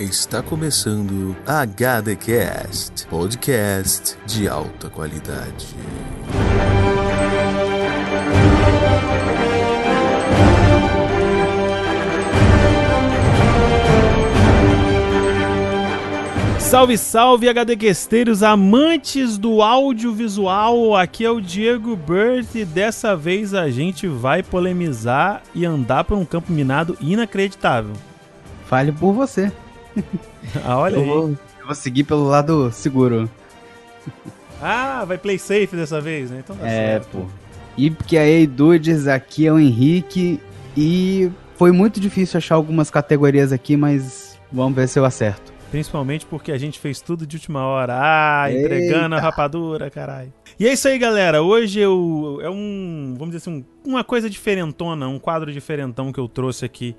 Está começando HDcast, podcast de alta qualidade. Salve, salve, HDQuesteiros, amantes do audiovisual. Aqui é o Diego Burt e dessa vez a gente vai polemizar e andar por um campo minado inacreditável. Fale por você. Ah, olha eu aí. Vou, eu vou seguir pelo lado seguro. Ah, vai play safe dessa vez, né? Então tá é, certo. pô. E porque aí, dudes, aqui é o Henrique e foi muito difícil achar algumas categorias aqui, mas vamos ver se eu acerto. Principalmente porque a gente fez tudo de última hora. Ah, entregando a Eita. rapadura, caralho. E é isso aí, galera. Hoje eu, é um, vamos dizer assim, um- uma coisa diferentona, um quadro diferentão que eu trouxe aqui.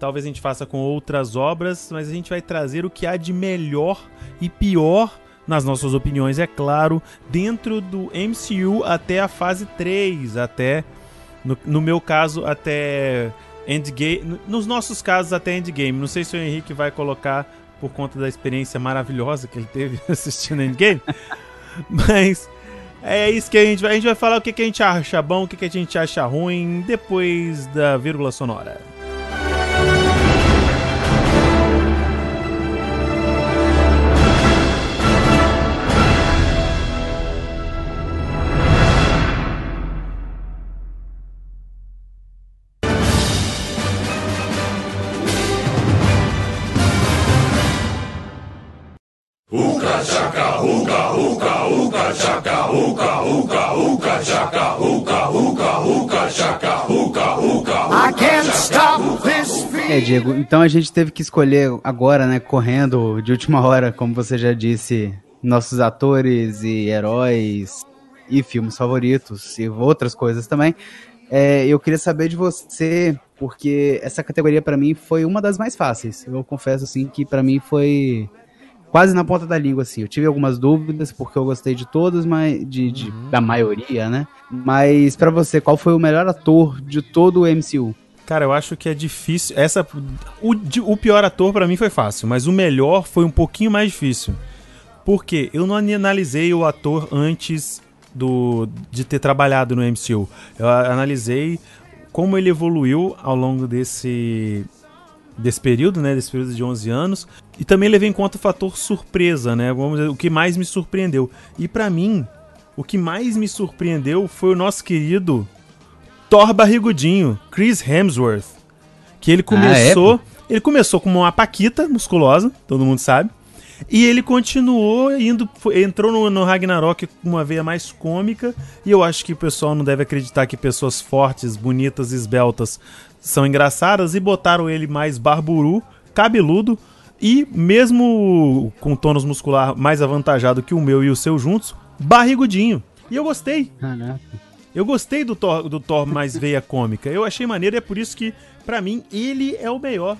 Talvez a gente faça com outras obras, mas a gente vai trazer o que há de melhor e pior, nas nossas opiniões, é claro, dentro do MCU até a fase 3, até, no, no meu caso, até Endgame. no- Nos nossos casos, até Endgame. Não sei se o Henrique vai colocar por conta da experiência maravilhosa que ele teve assistindo Endgame. Mas é isso que a gente vai. A gente vai falar o que, que a gente acha bom, o que, que a gente acha ruim depois da vírgula sonora. I can't stop this feeling. É, Diego, então a gente teve que escolher agora, né, correndo de última hora, como você já disse, nossos atores e heróis e filmes favoritos e outras coisas também. É, eu queria saber de você, porque essa categoria pra mim foi uma das mais fáceis. Eu confesso assim que pra mim foi quase na ponta da língua assim. Eu tive algumas dúvidas porque eu gostei de todas, mas de, de- da maioria, né? Mas pra você, qual foi o melhor ator de todo o MCU? Cara, eu acho que é difícil. Essa, o, o pior ator pra mim foi fácil, mas o melhor foi um pouquinho mais difícil. Por quê? Eu não analisei o ator antes do, de ter trabalhado no MCU. Eu analisei como ele evoluiu ao longo desse, desse período, né? Desse período de 11 anos. E também levei em conta o fator surpresa, né? Vamos dizer, o que mais me surpreendeu. E pra mim, o que mais me surpreendeu foi o nosso querido Thor barrigudinho, Chris Hemsworth. Que ele começou. ele começou como uma paquita musculosa, todo mundo sabe. E ele continuou indo. Entrou no, no Ragnarok com uma veia mais cômica. E eu acho que o pessoal não deve acreditar que pessoas fortes, bonitas, esbeltas são engraçadas. E botaram ele mais barburu, cabeludo. E mesmo com tônus muscular mais avantajado que o meu e o seu juntos, barrigudinho. E eu gostei. Caraca. Eu gostei do Thor, do Thor mais veia cômica. Eu achei maneiro e é por isso que, pra mim, ele é o melhor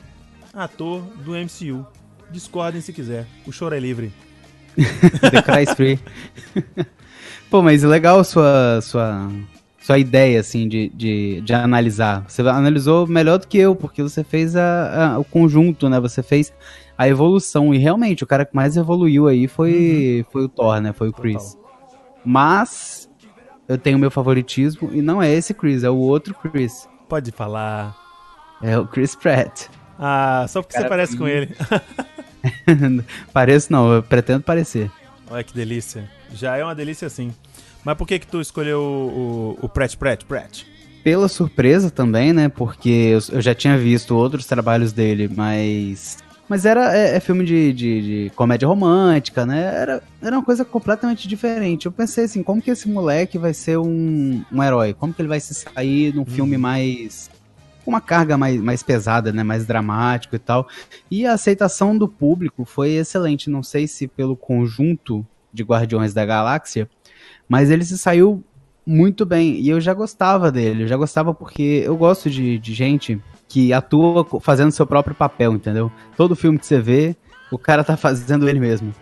ator do MCU. Discordem se quiser. O choro é livre. The Cry Free. Pô, mas legal sua, sua, sua ideia, assim, de, de, de analisar. Você analisou melhor do que eu, porque você fez a, a- o conjunto, né? Você fez a evolução. E realmente, o cara que mais evoluiu aí foi, foi o Thor, né? Foi o Chris. Mas eu tenho meu favoritismo e não é esse Chris, é o outro Chris. Pode falar. É o Chris Pratt. Ah, só porque Cara, você parece com ele. Pareço não, eu pretendo parecer. Olha que delícia. Já é uma delícia sim. Mas por que que tu escolheu o, o, o Pratt Pratt Pratt? Pela surpresa também, né? Porque eu, eu já tinha visto outros trabalhos dele, mas. Mas era é, é filme de, de, de comédia romântica, né? Era, era uma coisa completamente diferente. Eu pensei assim, como que esse moleque vai ser um, um herói? Como que ele vai se sair num filme mais. com uma carga mais, mais pesada, né? Mais dramático e tal. E a aceitação do público foi excelente. Não sei se pelo conjunto de Guardiões da Galáxia, mas ele se saiu muito bem. E eu já gostava dele, eu já gostava porque eu gosto de, de gente que atua fazendo seu próprio papel, entendeu? Todo filme que você vê, o cara tá fazendo ele mesmo.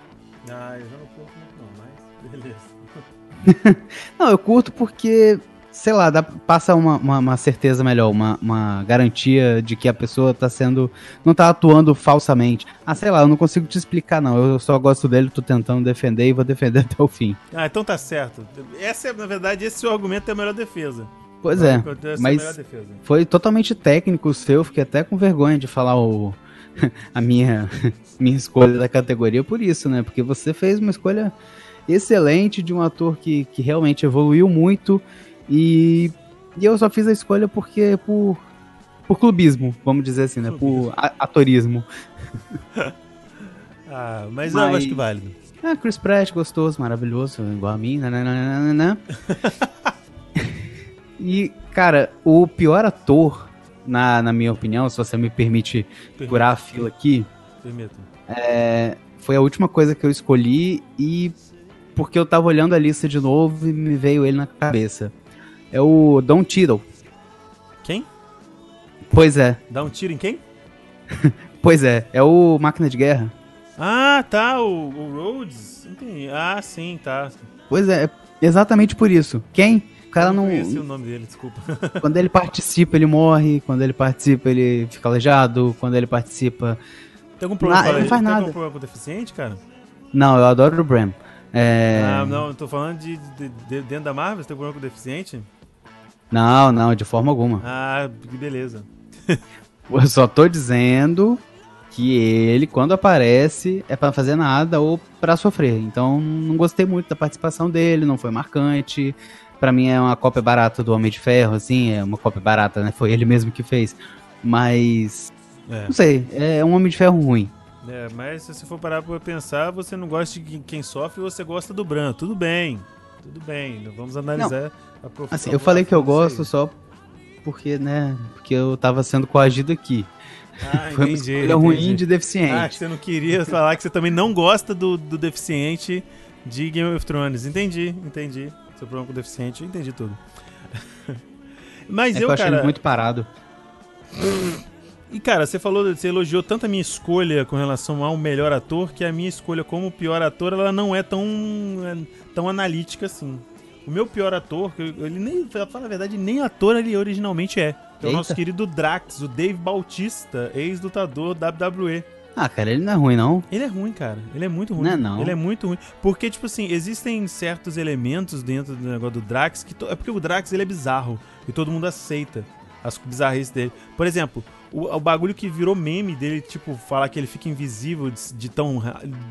Ah, eu já não curto muito não, mas beleza. Não, eu curto porque sei lá, dá, passa uma, uma, uma certeza melhor, uma, uma garantia de que a pessoa tá sendo. não tá atuando falsamente. Ah, sei lá, eu não consigo te explicar, não. Eu só gosto dele, tô tentando defender e vou defender até o fim. Ah, então tá certo. Essa é, na verdade, esse seu argumento é a melhor defesa. Pois é, é mas foi totalmente técnico o seu, fiquei até com vergonha de falar o, a minha, minha escolha da categoria por isso, né? Porque você fez uma escolha excelente de um ator que, que realmente evoluiu muito e, e eu só fiz a escolha porque por, por clubismo, vamos dizer assim, né? Por a- atorismo. Ah, mas, eu Mas- acho que válido. Ah, Chris Pratt, gostoso, maravilhoso, igual a mim, nananana. E, cara, o pior ator, na, na minha opinião, se você me permite curar a fila aqui, Permito. é, foi a última coisa que eu escolhi e porque eu tava olhando a lista de novo e me veio ele na cabeça. É o Don Cheadle. Quem? Pois é, Dá um tiro em quem? pois é, é o Máquina de Guerra. Ah, tá, o, o Rhodes. Entendi. Ah, sim, tá. Pois é, exatamente por isso. Quem? O cara Eu não. o nome dele, desculpa. Quando ele participa, ele morre. Quando ele participa, ele fica aleijado. Quando ele participa. Tem algum problema, Não, ele não faz tem nada. algum problema com deficiente, cara? Não, eu adoro o Bram. É... Ah, não, eu tô falando de, de- de- dentro da Marvel, você tem problema com deficiente? Não, não, de forma alguma. Ah, que beleza. Eu só tô dizendo que ele, quando aparece, é pra fazer nada ou pra sofrer. Então, não gostei muito da participação dele, não foi marcante. Pra mim é uma cópia barata do Homem de Ferro, assim, é uma cópia barata, né? Foi ele mesmo que fez. Mas, É. não sei, é um Homem de Ferro ruim. É, mas se você for parar pra pensar, você não gosta de quem- quem sofre, você gosta do Bran. Tudo bem. Tudo bem. não Vamos analisar a profissão. Assim, eu falei que eu Não gosto só porque, né, porque eu tava sendo coagido aqui. Ah, Foi uma entendi, ruim entendi. de deficiente. Ah, que você não queria falar que você também não gosta do, do deficiente de Game of Thrones. Entendi, entendi. Seu problema com o deficiente, eu entendi tudo. Mas é eu, eu achei cara. muito parado. E cara, você falou, você elogiou tanto a minha escolha com relação ao melhor ator, que a minha escolha como pior ator, ela não é tão, tão analítica assim. O meu pior ator, ele nem, pra falar a verdade, nem ator ele originalmente é. Que é o nosso querido Drax, o Dave Bautista, ex-lutador WWE. Ah, cara, ele não é ruim, não. Ele é ruim, cara. Ele é muito ruim. Não é não. Ele é muito ruim. Porque, tipo assim, existem certos elementos dentro do negócio do Drax que. to- É porque o Drax ele é bizarro. E todo mundo aceita as bizarrices dele. Por exemplo, o, o bagulho que virou meme dele, tipo, falar que ele fica invisível de, de tão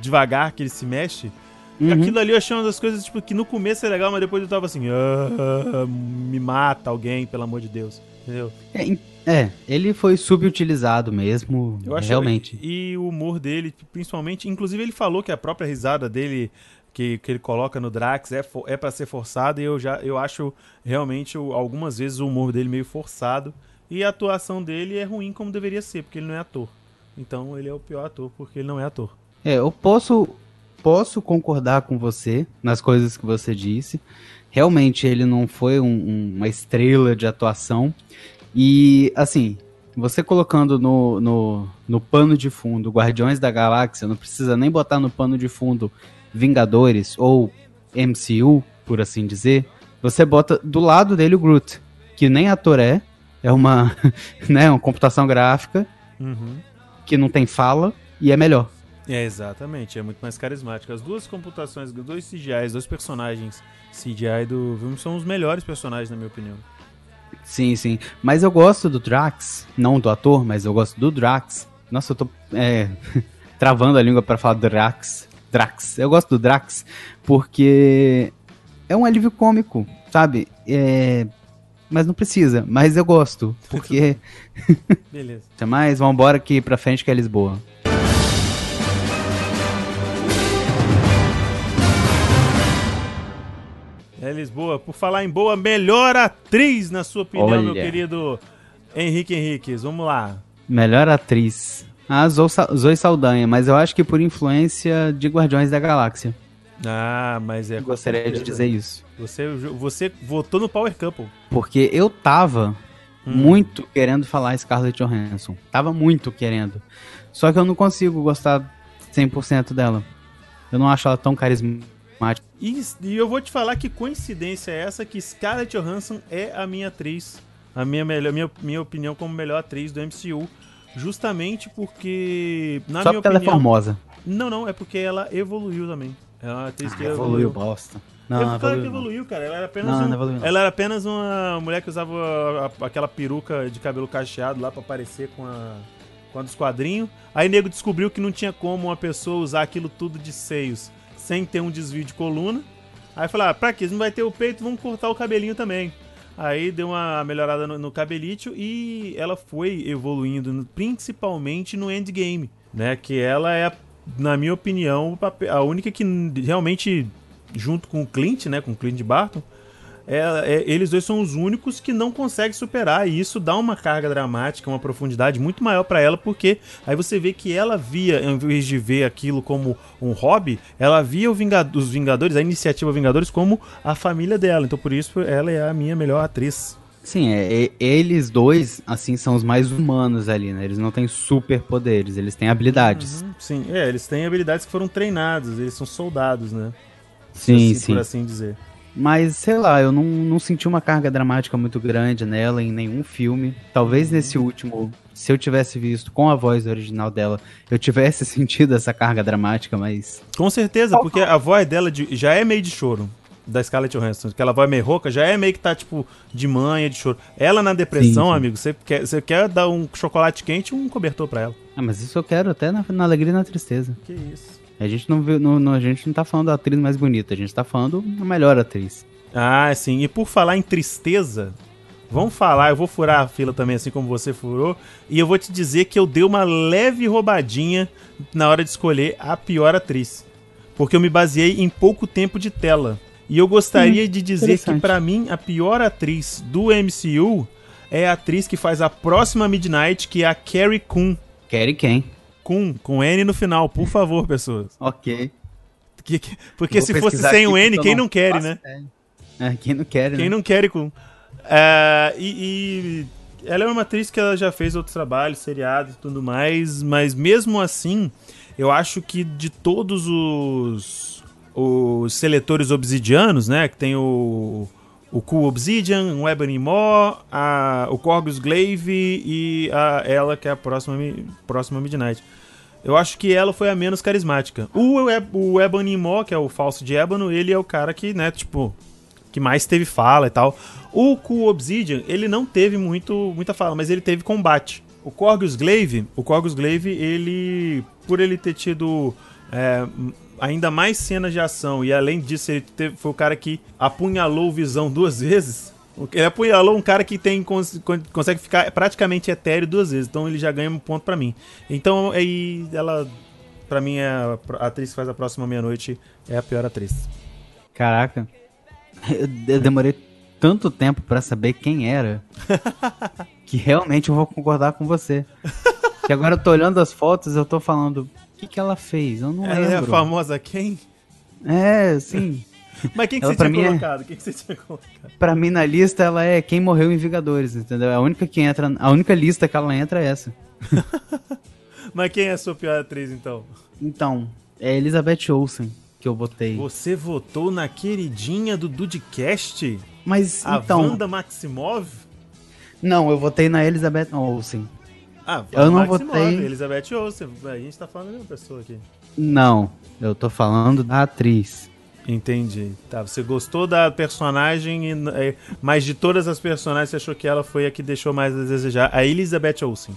devagar que ele se mexe. Uhum. Aquilo ali eu achei uma das coisas, tipo, que no começo é legal, mas depois eu tava assim, "Ah, me mata alguém, pelo amor de Deus. Entendeu? É, é, ele foi subutilizado mesmo, Eu realmente. E, e o humor dele, principalmente, inclusive ele falou que a própria risada dele que, que ele coloca no Drax é, é para ser forçada e eu já eu acho realmente algumas vezes o humor dele meio forçado e a atuação dele é ruim como deveria ser, porque ele não é ator. Então ele é o pior ator porque ele não é ator. É, eu posso, posso concordar com você nas coisas que você disse. Realmente ele não foi um- um- uma estrela de atuação. E, assim, você colocando no, no, no pano de fundo Guardiões da Galáxia, não precisa nem botar no pano de fundo Vingadores ou MCU, por assim dizer. Você bota do lado dele o Groot, que nem ator é, é uma, né, uma computação gráfica Uhum. que não tem fala e é melhor. É, exatamente, é muito mais carismático. As duas computações, dois CGIs, dois personagens CGI do filme são os melhores personagens, na minha opinião. Sim, sim. Mas eu gosto do Drax, não do ator, mas eu gosto do Drax. Nossa, eu tô é, travando a língua pra falar Drax. Drax. Eu gosto do Drax porque é um alívio cômico, sabe? É, mas não precisa, mas eu gosto. Porque. Beleza. Até mais, vambora aqui pra frente que é Lisboa. É Lisboa. Por falar em boa, melhor atriz, na sua opinião, Olha. meu querido Henrique Henriquez. Vamos lá. Melhor atriz. Ah, Zo- Zoe Saldanha, mas eu acho que por influência de Guardiões da Galáxia. Ah, mas é. Eu gostaria de dizer isso. Você, você votou no Power Couple. Porque eu tava Hum. muito querendo falar Scarlett Johansson. Tava muito querendo. Só que eu não consigo gostar 100% dela. Eu não acho ela tão carismática. E, e eu vou te falar que coincidência é essa que Scarlett Johansson é a minha atriz, a minha, melhor, minha, minha opinião como melhor atriz do MCU. Justamente porque, na Só minha porque ela é opinião... formosa. Não, não, é porque ela evoluiu também. É uma atriz que Ah, evoluiu, bosta. Não, não evoluiu. que evoluiu, cara. Ela era apenas, Não, um- não evoluiu, ela era apenas uma mulher que usava a- a- aquela peruca de cabelo cacheado lá pra parecer com a, com a dos quadrinhos. Aí o nego descobriu que não tinha como uma pessoa usar aquilo tudo de seios sem ter um desvio de coluna. Aí falou, ah, pra quê? Não vai ter o peito, vamos cortar o cabelinho também. Aí deu uma melhorada no, no cabelito e ela foi evoluindo, principalmente no endgame, né? Que ela é, na minha opinião, a única que realmente, junto com o Clint, né? Com o Clint Barton, é- é- eles dois são os únicos que não conseguem superar. E isso dá uma carga dramática, uma profundidade muito maior pra ela, porque aí você vê que ela via, em vez de ver aquilo como um hobby, ela via os Vingadores, a iniciativa Vingadores, como a família dela. Então por isso ela é a minha melhor atriz. Sim, é, e- eles dois, assim, são os mais humanos ali, né? Eles não têm superpoderes, eles têm habilidades. Uhum, sim, é, eles têm habilidades que foram treinadas, eles são soldados, né? Sim, assim, sim. Por assim dizer. Mas, sei lá, eu não, não senti uma carga dramática muito grande nela em nenhum filme. Talvez nesse último, se eu tivesse visto com a voz original dela, eu tivesse sentido essa carga dramática, mas. Com certeza, porque a voz dela de- já é meio de choro. Da Scarlett Johansson, aquela voz meio rouca, já é meio que tá, tipo, de manha, de choro. Ela na depressão, Sim, sim. amigo, você quer, você quer dar um chocolate quente e um cobertor pra ela. Ah, mas isso eu quero até na, na alegria e na tristeza. Que isso. A gente não viu, não, não- a gente não tá falando da atriz mais bonita, a gente tá falando da melhor atriz. Ah, sim. E por falar em tristeza, vamos falar, eu vou furar a fila também, assim como você furou. E eu vou te dizer que eu dei uma leve roubadinha na hora de escolher a pior atriz. Porque eu me baseei em pouco tempo de tela. E eu gostaria de dizer que, pra mim, a pior atriz do MCU é a atriz que faz a próxima Midnight, que é a Carrie Coon. Quer e quem? Coon, com N no final, por favor, pessoas. Ok. Que- que- porque se fosse sem o N, quem não não quer, né? É, quem não quer, Quem né? não quer com. É, e, e ela é uma atriz que ela já fez outros trabalhos, seriados e tudo mais, mas mesmo assim, eu acho que de todos os, os seletores obsidianos, né, que tem o, o Cool Obsidian, o Ebony Maw, a, o Corgus Glaive e a, ela, que é a próxima, próxima Midnight. Eu acho que ela foi a menos carismática. O, o Ebony Maw, que é o falso de Ébano, ele é o cara que, né, tipo, que mais teve fala e tal. O Cool Obsidian, ele não teve muito, muita fala, mas ele teve combate. O Corgus Glaive, o Corgus Glaive, ele, por ele ter tido é, ainda mais cenas de ação e além disso ele teve- foi o cara que apunhalou o Visão duas vezes. Ele apunhalou um cara que tem cons- con- consegue ficar praticamente etéreo duas vezes, então ele já ganha um ponto pra mim. Então aí ela, pra mim, é a, atriz que faz a próxima meia-noite é a pior atriz. Caraca. Eu de- demorei tanto tempo pra saber quem era que realmente eu vou concordar com você. Que agora eu tô olhando as fotos eu tô falando, que que ela fez? Eu não Ela é a lembro. famosa quem? É, sim. Mas quem que Ela você tinha mim é- colocado? Quem que você tinha colocado? Pra mim na lista ela é quem morreu em Vingadores, entendeu? A única que entra, a única lista que ela entra é essa. Mas quem é a sua pior atriz, então? Então, é Elizabeth Olsen que eu botei. Você votou na queridinha do Dudcast? Mas A então, Wanda Maximov? não, eu votei na Elizabeth Olsen. Ah, Eu não Maximov, votei. Elizabeth Olsen. A gente tá falando da mesma pessoa aqui. Não, eu tô falando da atriz. Entendi. Tá, você gostou da personagem, é, mas de todas as personagens, você achou que ela foi a que deixou mais a desejar. A Elizabeth Olsen.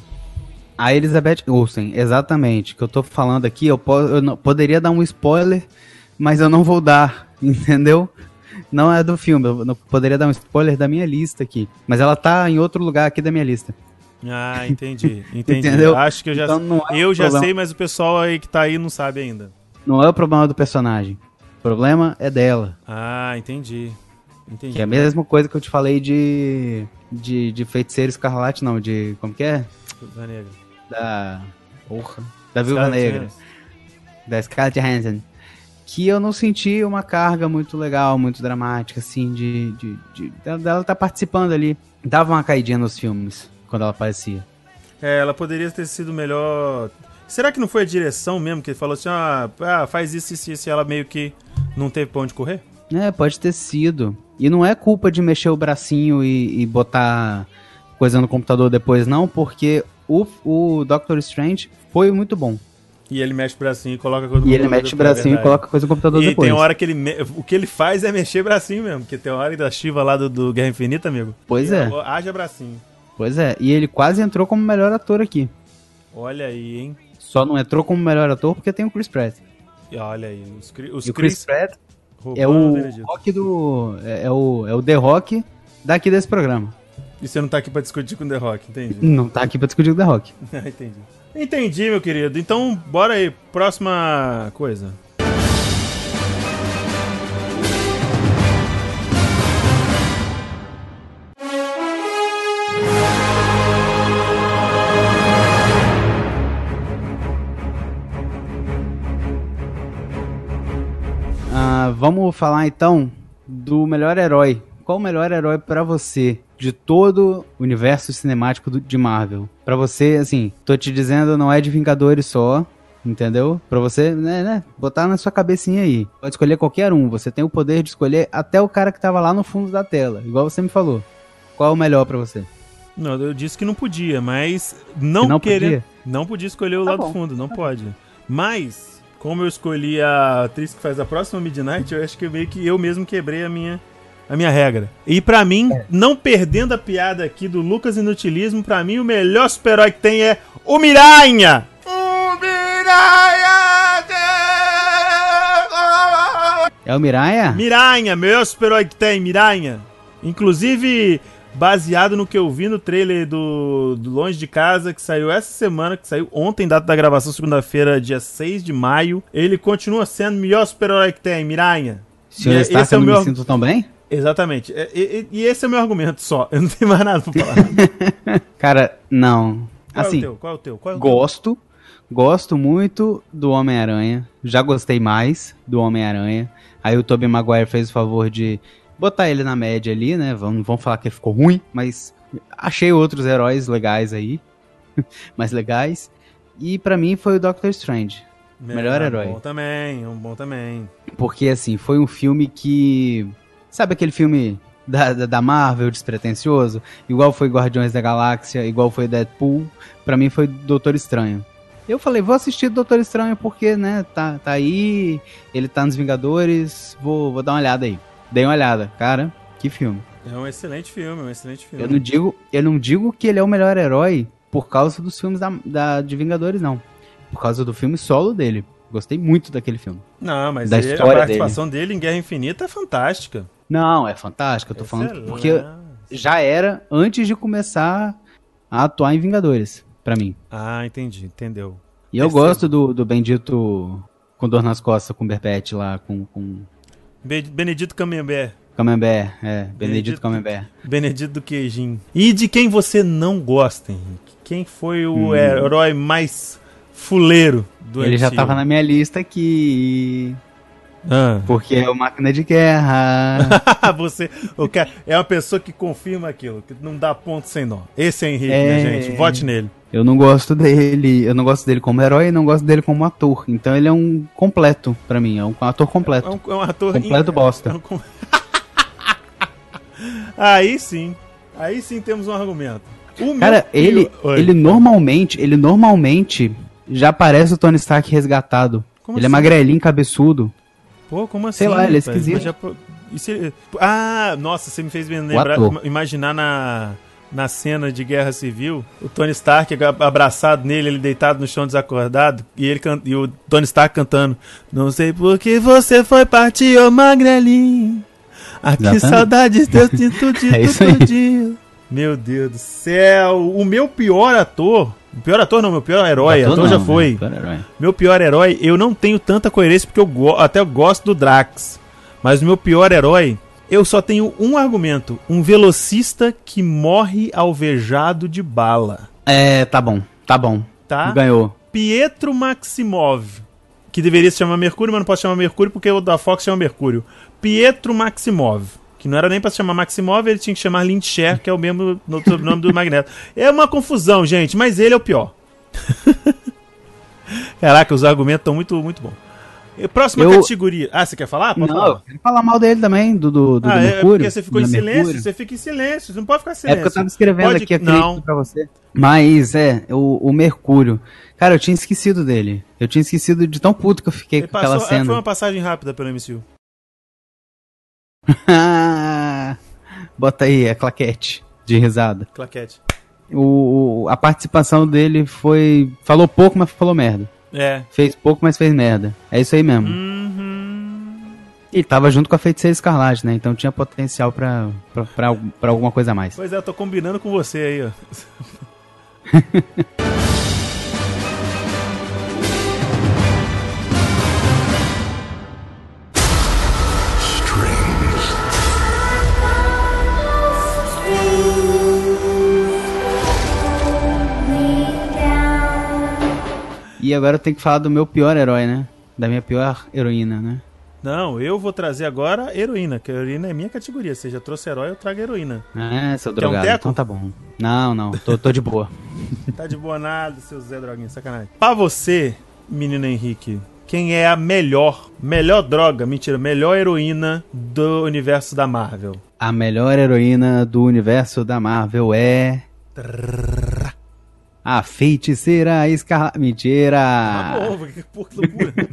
A Elizabeth Olsen, exatamente. Que eu tô falando aqui, eu, po eu não- poderia dar um spoiler, mas eu não vou dar, entendeu? Não é do filme, eu não- poderia dar um spoiler da minha lista aqui. Mas ela tá em outro lugar aqui da minha lista. Ah, entendi. Entendi. Entendeu? Acho que eu já, Então não é um eu já problema. sei, mas o pessoal aí que tá aí não sabe ainda. Não é o problema do personagem. O problema é dela. Ah, entendi. Entendi. Que é a mesma coisa que eu te falei de. de, de feiticeiro escarlate, não, de. Como que é? Da negra. Da. Porra. Da Viúva Negra. Da Scarlett Johansson, que eu não senti uma carga muito legal, muito dramática, assim, de, de, de- dela dela tá participando ali. Dava uma caidinha nos filmes, quando ela aparecia. É, ela poderia ter sido melhor. Será que não foi a direção mesmo que falou assim, ah, ah, faz isso, isso, isso, e ela meio que Não teve pra onde correr? É, pode ter sido. E não é culpa de mexer o bracinho e, e botar coisa no computador depois, não, porque o, o Doctor Strange foi muito bom. E ele mexe o bracinho e coloca coisa no E ele computador mexe o é bracinho e coloca coisa no computador E depois. tem hora que ele. me- O que ele faz é mexer bracinho mesmo. Porque tem hora da Shiva lá do, do Guerra Infinita, amigo. Pois E é. Haja bracinho. Pois é, e ele quase entrou como melhor ator aqui. Olha aí, hein? Só não entrou como melhor ator porque tem o Chris Pratt. E olha aí. Os, os E o Chris Pratt é o rock do. É, é o, é o The Rock daqui desse programa. E você não tá aqui pra discutir com o The Rock, entendi. Não tá aqui pra discutir com o The Rock. entendi. Entendi, meu querido. Então, bora aí. Próxima coisa. Vamos falar então do melhor herói. Qual o melhor herói pra você de todo o universo cinemático de Marvel? Pra você, assim, tô te dizendo, não é de Vingadores só, entendeu? Pra você, né, né, botar na sua cabecinha aí. Pode escolher qualquer um. Você tem o poder de escolher até o cara que tava lá no fundo da tela, igual você me falou. Qual é o melhor pra você? Não, eu disse que não podia, mas não, Que não querer. podia? Não podia escolher o Tá lado bom. fundo, não pode. Mas, como eu escolhi a atriz que faz a próxima Midnight, eu acho que meio que eu mesmo quebrei a minha, a minha regra. E pra mim, É. não perdendo a piada aqui do Lucas Inutilismo, pra mim o melhor super-herói que tem é o Miranha! O Miranha! É o Miranha? Miranha, melhor super-herói que tem, Miranha. Inclusive, baseado no que eu vi no trailer do, do Longe de Casa, que saiu essa semana, que saiu ontem, data da gravação, segunda-feira, dia 6 de maio. Ele continua sendo o melhor super-herói que tem, Miranha. Senhor E- Stark, é eu o não meu- me sinto tão bem? Exatamente. E, e- e esse é o meu argumento só. Eu não tenho mais nada pra falar. Cara, não. Qual é assim, o teu? Qual é o teu? Qual é o teu? Gosto. Gosto muito do Homem-Aranha. Já gostei mais do Homem-Aranha. Aí o Tobey Maguire fez o favor de botar ele na média ali, né? Vamos, vamos falar que ficou ruim, mas achei outros heróis legais aí. mais legais. E pra mim foi o Doctor Strange. melhor É, herói. Um bom também, um bom também. Porque, assim, foi um filme que. Sabe aquele filme da, da, da Marvel, despretensioso? Igual foi Guardiões da Galáxia, igual foi Deadpool. Pra mim foi Doutor Estranho. Eu falei, vou assistir Doutor Estranho porque, né, tá, tá aí, ele tá nos Vingadores, vou, vou dar uma olhada aí. Dei uma olhada, cara, que filme. É um excelente filme, um excelente filme. Eu não digo, eu não digo que ele é o melhor herói por causa dos filmes da, da- de Vingadores, não. Por causa do filme solo dele. Gostei muito daquele filme. Não, mas da ele- a história participação dele. em Guerra Infinita é fantástica. Não, é fantástico, eu tô falando Excelente. porque já era antes de começar a atuar em Vingadores, pra mim. Ah, entendi, entendeu. E eu gosto do, do bendito com dor nas costas, com Berpete lá, com, com Benedito Camembert. Camembert, é, Benedito Benedito- Camembert. Benedito do Queijinho. E de quem você não gosta, Henrique? Quem foi o Hum. herói mais fuleiro do Ele já MCU? tava na minha lista aqui, Ah. porque é o Máquina de Guerra. você, o cara, é uma pessoa que confirma aquilo, que não dá ponto sem nó. Esse é Henrique, É. né, gente? Vote nele. Eu não gosto dele, eu não gosto dele como herói e não gosto dele como ator. Então ele é um completo pra mim, é um ator É completo. um, é um ator... Completo bosta. É um com- Aí sim. Aí sim temos um argumento. O Cara, ele, ele normalmente, ele normalmente já parece o Tony Stark resgatado. Como ele é assim? magrelinho, cabeçudo. Pô, como assim? Sei lá, ele é esquisito. Já Ah, nossa, você me fez me lembrar, imaginar na, na cena de Guerra Civil, o Tony Stark ab- abraçado nele, ele deitado no chão desacordado, e, ele can- e o Tony Stark cantando Não sei por que você foi partir, ô magrelinho. Ah, que saudades tinto de É todo dia. Meu Deus do céu. O meu pior ator... O pior ator não, meu pior herói. Ator, já não, foi. né? Pior. Meu pior herói, eu não tenho tanta coerência porque eu go- até eu gosto do Drax. Mas o meu pior herói, eu só tenho um argumento: um velocista que morre alvejado de bala. É, tá bom, tá bom. Tá? Ganhou. Pietro Maximov, que deveria se chamar Mercúrio, mas não pode chamar Mercúrio porque o da Fox chama Mercúrio. Pietro Maximov, que não era nem pra se chamar Maximov, ele tinha que chamar Lindcher, que é o mesmo no- sobrenome do Magneto. É uma confusão, gente, mas ele é o pior. Caraca, os argumentos estão muito, muito bons. Próxima Eu- categoria. Ah, você quer falar? Pode Não, falar. eu quero falar mal dele também, do, do, do, Ah, do é, é Mercúrio. porque você ficou em silêncio. Mercúrio. Você fica em silêncio. Você não pode ficar em É silêncio. porque eu tava escrevendo Pode- aqui a Não. pra você. Mas, é, o, o Mercúrio. Cara, eu tinha esquecido dele. Eu tinha esquecido de tão puto que eu fiquei Ele com aquela passou, é, foi cena. uma passagem rápida pelo MCU. Bota aí a claquete de risada. Claquete. O- a participação dele foi. Falou pouco, mas falou merda. É. Fez pouco, mas fez merda. É isso aí mesmo. Uhum. E tava junto com a Feiticeira Escarlate, né? Então tinha potencial pra, pra, pra, pra alguma coisa a mais. Pois é, eu tô combinando com você aí, ó. E agora eu tenho que falar do meu pior herói, né? Da minha pior heroína, né? Não, eu vou trazer agora heroína, que a heroína é minha categoria. Você já trouxe herói, eu trago heroína. É, seu Quer um drogado. teco? então tá bom. Não, não, tô, tô de boa. Tá de boa nada, seu Zé Droguinha, sacanagem. Pra você, menino Henrique, quem é a melhor, melhor droga, mentira, melhor heroína do universo da Marvel? A melhor heroína do universo da Marvel é. A feiticeira Escarlate. Mentira! Ah, que porra loucura.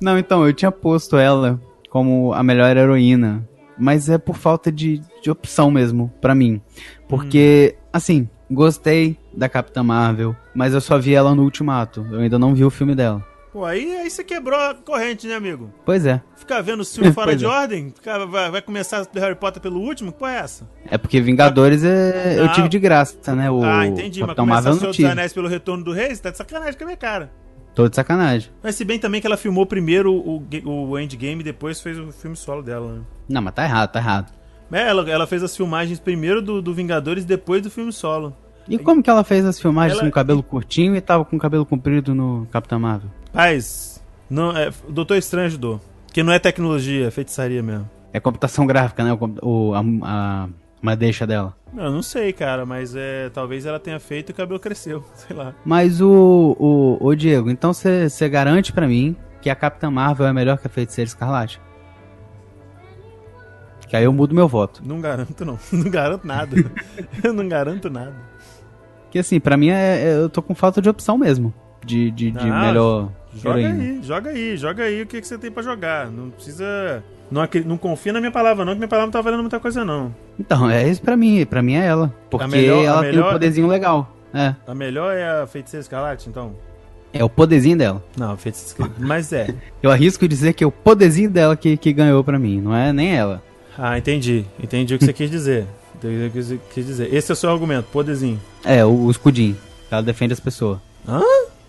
Não, então, eu tinha posto ela como a melhor heroína. Mas é por falta de, de opção mesmo, pra mim. Porque, assim, gostei da Capitã Marvel, mas eu só vi ela no Ultimato. Eu ainda não vi o filme dela. Pô, aí, aí você quebrou a corrente, né, amigo? Pois é. Ficar vendo o filme fora de é. ordem? Ficar- vai, vai começar do Harry Potter pelo último? Que porra é essa? É porque Vingadores é, eu Não. tive de graça, né? O ah, entendi. Mas Capitão começar o eu Senhor dos. Anéis pelo Retorno do Rei, você tá de sacanagem com a minha cara. Tô de sacanagem. Mas se bem também que ela filmou primeiro o, o Endgame e depois fez o filme solo dela, né? Não, mas tá errado, tá errado. É, ela, ela fez as filmagens primeiro do, do Vingadores e depois do filme solo. E como que ela fez as filmagens Ela- com cabelo curtinho e tava com cabelo comprido no Capitão Marvel? Mas, não, é, Doutor Estranho ajudou. Que não é tecnologia, é feitiçaria mesmo. É computação gráfica, né? O, o, a, a madeixa dela. Eu não sei, cara, mas é, talvez ela tenha feito e o cabelo cresceu, sei lá. Mas o, o, o Diego, então você garante pra mim que a Capitã Marvel é melhor que a Feiticeira Escarlate? Que aí eu mudo meu voto. Não garanto, não. Não garanto nada. eu não garanto nada. Que assim, pra mim é, é- eu tô com falta de opção mesmo. De, de, de Ah, melhor Joga heroína. aí, joga aí, joga aí o que, que você tem pra jogar. Não precisa. Não, não confia na minha palavra, não, que minha palavra não tá valendo muita coisa, não. Então, é isso pra mim. Pra mim é ela. Porque melhor- a ela tem melhor- um poderzinho legal. É. A melhor é a Feiticeira Escarlate, então? É o poderzinho dela. Não, a Feiticeira. Mas é. Eu arrisco dizer que é o poderzinho dela que, que ganhou pra mim, não é nem ela. Ah, entendi. Entendi o que você quis dizer. Entendi o que você quis dizer. Esse é o seu argumento, poderzinho. É, o, o escudinho. Ela defende as pessoas. Hã?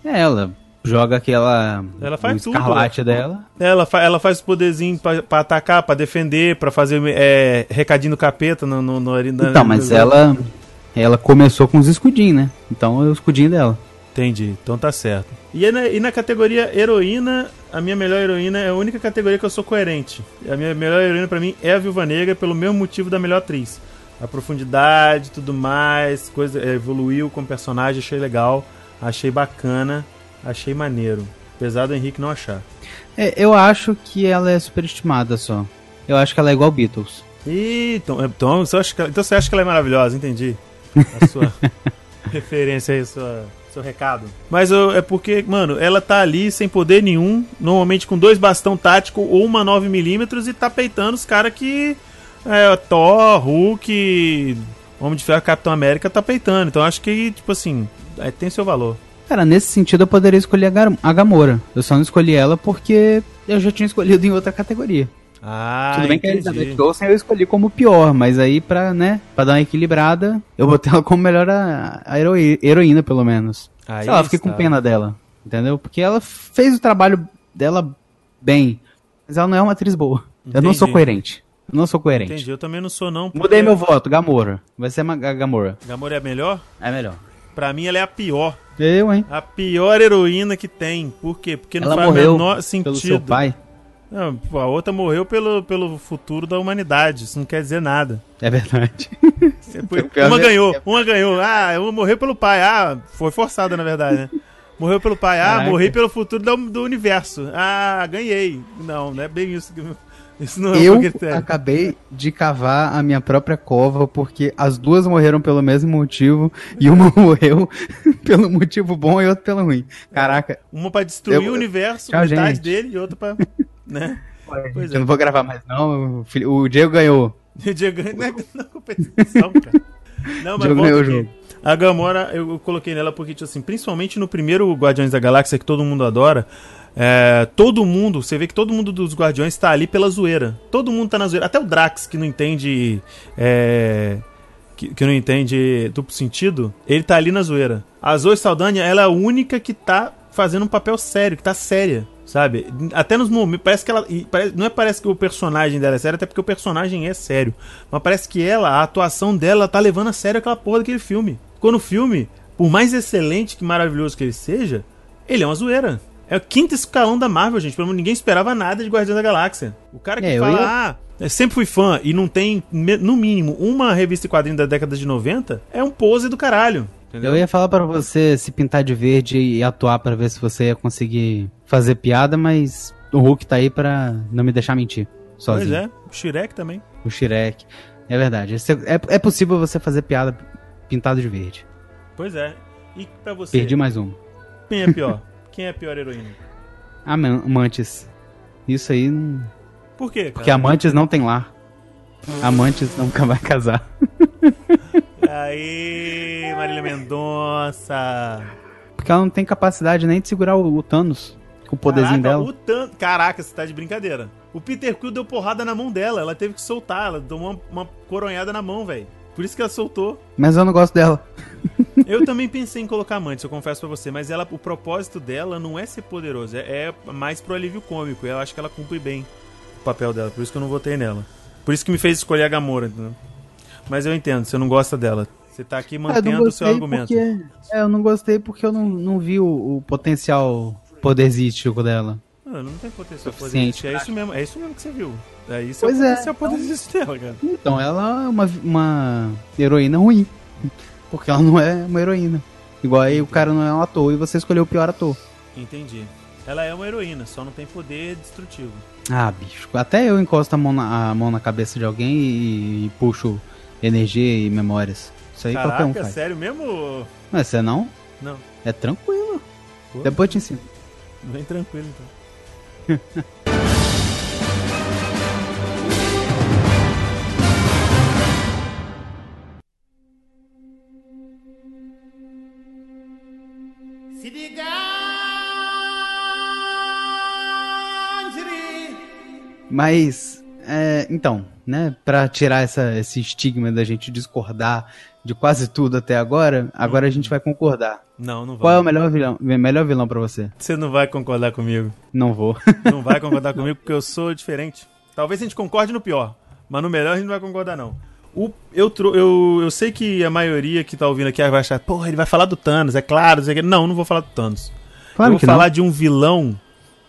É, ela joga aquela. Ela faz o tudo, escarlate dela. Ela, fa ela faz o poderzinho pra, pra atacar, pra defender, pra fazer é, recadinho do capeta no, no, no, na- Então, mas no- ela. Ela começou com os escudinhos, né? Então é o escudinho dela. Entendi, então tá certo. E, aí na, e na categoria heroína, a minha melhor heroína é a única categoria que eu sou coerente. A minha melhor heroína pra mim é a Viúva Negra, pelo mesmo motivo da melhor atriz. A profundidade, tudo mais, coisa é, evoluiu como personagem, achei legal, achei bacana, achei maneiro. Apesar do Henrique não achar. É, eu acho que ela é superestimada só. Eu acho que ela é igual Beatles. Ih, então, então, você acha que, então você acha que ela é maravilhosa, entendi. A sua referência aí, sua, seu recado. Mas eu- é porque, mano, ela tá ali sem poder nenhum, normalmente com dois bastão tático ou uma 9mm e tá peitando os caras que. É, Thor, Hulk, Homem de Ferro, Capitão América tá peitando. Então acho que, tipo assim, é, tem seu valor. Cara, nesse sentido eu poderia escolher a, Gamora. Eu só não escolhi ela porque eu já tinha escolhido em outra categoria. Ah, Tudo bem que a entendi. Elizabeth Olsen eu escolhi como pior, mas aí pra, né, pra dar uma equilibrada, eu botei ela como melhor a, a heroína, pelo menos. Aí Sei lá, fiquei com pena dela, entendeu? Porque ela fez o trabalho dela bem, mas ela não é uma atriz boa. Eu não sou Entendi. coerente. Eu não sou coerente. Entendi, eu também não sou não. porque Mudei meu voto, Gamora. Vai ser a Gamora. Gamora é a melhor? É melhor. Pra mim ela é a pior. Eu, hein? A pior heroína que tem. Por quê? Porque não Ela faz morreu o menor sentido. pelo seu pai. Não, a outra morreu pelo, pelo futuro da humanidade. Isso não quer dizer nada. É verdade. Foi- pior uma é- ganhou, uma ganhou. Ah, uma morreu pelo pai. Ah, foi forçada, na verdade, né? Morreu pelo pai. Ah, Caraca. morri pelo futuro do, do universo. Ah, ganhei. Não, não é bem isso. Que- Isso não é Eu um acabei de cavar a minha própria cova porque as duas morreram pelo mesmo motivo e uma morreu pelo motivo bom e outra pelo ruim. Caraca, Uma pra destruir Eu- o universo, Tchau, metade gente. dele, e outra pra. né? Pois eu é. não vou gravar mais não. o Diego ganhou. O Diego é na competição, cara. Não, mas Diego ganhou o aqui. jogo. A Gamora, eu eu coloquei nela porque, tipo assim, principalmente no primeiro Guardiões da Galáxia, que todo mundo adora, é, todo mundo, você vê que todo mundo dos Guardiões tá ali pela zoeira. Todo mundo tá na zoeira. Até o Drax, que não entende. é, que, que não entende duplo sentido, ele tá ali na zoeira. A Zoe Saldanha, ela é a única que tá fazendo um papel sério, que tá séria. Sabe? Até nos momentos. Parece que ela. não é parece que o personagem dela é sério, até porque o personagem é sério. Mas parece que ela, a atuação dela, tá levando a sério aquela porra daquele filme. Quando o filme, por mais excelente que maravilhoso que ele seja, ele é uma zoeira. É o quinto escalão da Marvel, gente. Pelo menos ninguém esperava nada de Guardião da Galáxia. O cara que É, fala, ah, eu sempre fui fã e não tem, no mínimo, uma revista e quadrinho da década de 90, é um pose do caralho. Entendeu? Eu ia falar pra você se pintar de verde e atuar pra ver se você ia conseguir fazer piada, mas o Hulk tá aí pra não me deixar mentir. Pois Sozinho. é, o Shrek também. O Shrek. É verdade. Esse- É, é possível você fazer piada pintado de verde. Pois é. E pra você, Perdi mais um. quem é pior? quem é a pior heroína? Aman- Amantes. Isso aí. não- Por quê, cara? Porque Amantes não tem lar. Amantes nunca vai casar. Aí, Marília Mendonça. Porque ela não tem capacidade nem de segurar o, o Thanos. Com o poderzinho Caraca, dela. o tan- Caraca, você tá de brincadeira. O Peter Quill deu porrada na mão dela. Ela teve que soltar. Ela tomou uma, uma coronhada na mão, velho. Por isso que ela soltou. Mas eu não gosto dela. Eu também pensei em colocar amantes, eu confesso pra você. Mas ela, o propósito dela não é ser poderoso. É, é mais pro alívio cômico. Eu acho que ela cumpre bem o papel dela. Por isso que eu não votei nela. Por isso que me fez escolher a Gamora, entendeu? Mas eu entendo, você não gosta dela. Você tá aqui Ah, mantendo o seu argumento. Porque... É, eu não gostei porque eu não, não vi o, o potencial poderzístico dela. Ah, não tem potencial Suficiente. É isso mesmo, é isso mesmo que você viu. É isso Pois é é, o dela, cara. Então, ela é uma, uma heroína ruim. Porque ela não é uma heroína. Igual aí o cara não é um ator e você escolheu o pior ator. Entendi. Ela é uma heroína, só não tem poder destrutivo. Ah, bicho. Até eu encosto a mão na, a mão na cabeça de alguém e, e puxo energia e memórias. Isso aí qualquer um Caraca, faz. sério mesmo? Mas você não? Não. É tranquilo. Pô. Depois eu te ensino. Bem tranquilo, então. Mas, é, então, né, pra tirar essa, esse estigma da gente discordar de quase tudo até agora, agora a gente vai concordar. Não, não vai. Qual é o melhor vilão, melhor vilão pra você? Você não vai concordar comigo. Não vou. Não vai concordar comigo porque eu sou diferente. Talvez a gente concorde no pior, mas no melhor a gente não vai concordar, não. O, eu, eu, eu sei que a maioria que tá ouvindo aqui vai achar, porra, ele vai falar do Thanos, é claro. não sei o quê." Não, não vou falar do Thanos. Claro eu vou falar não. de um vilão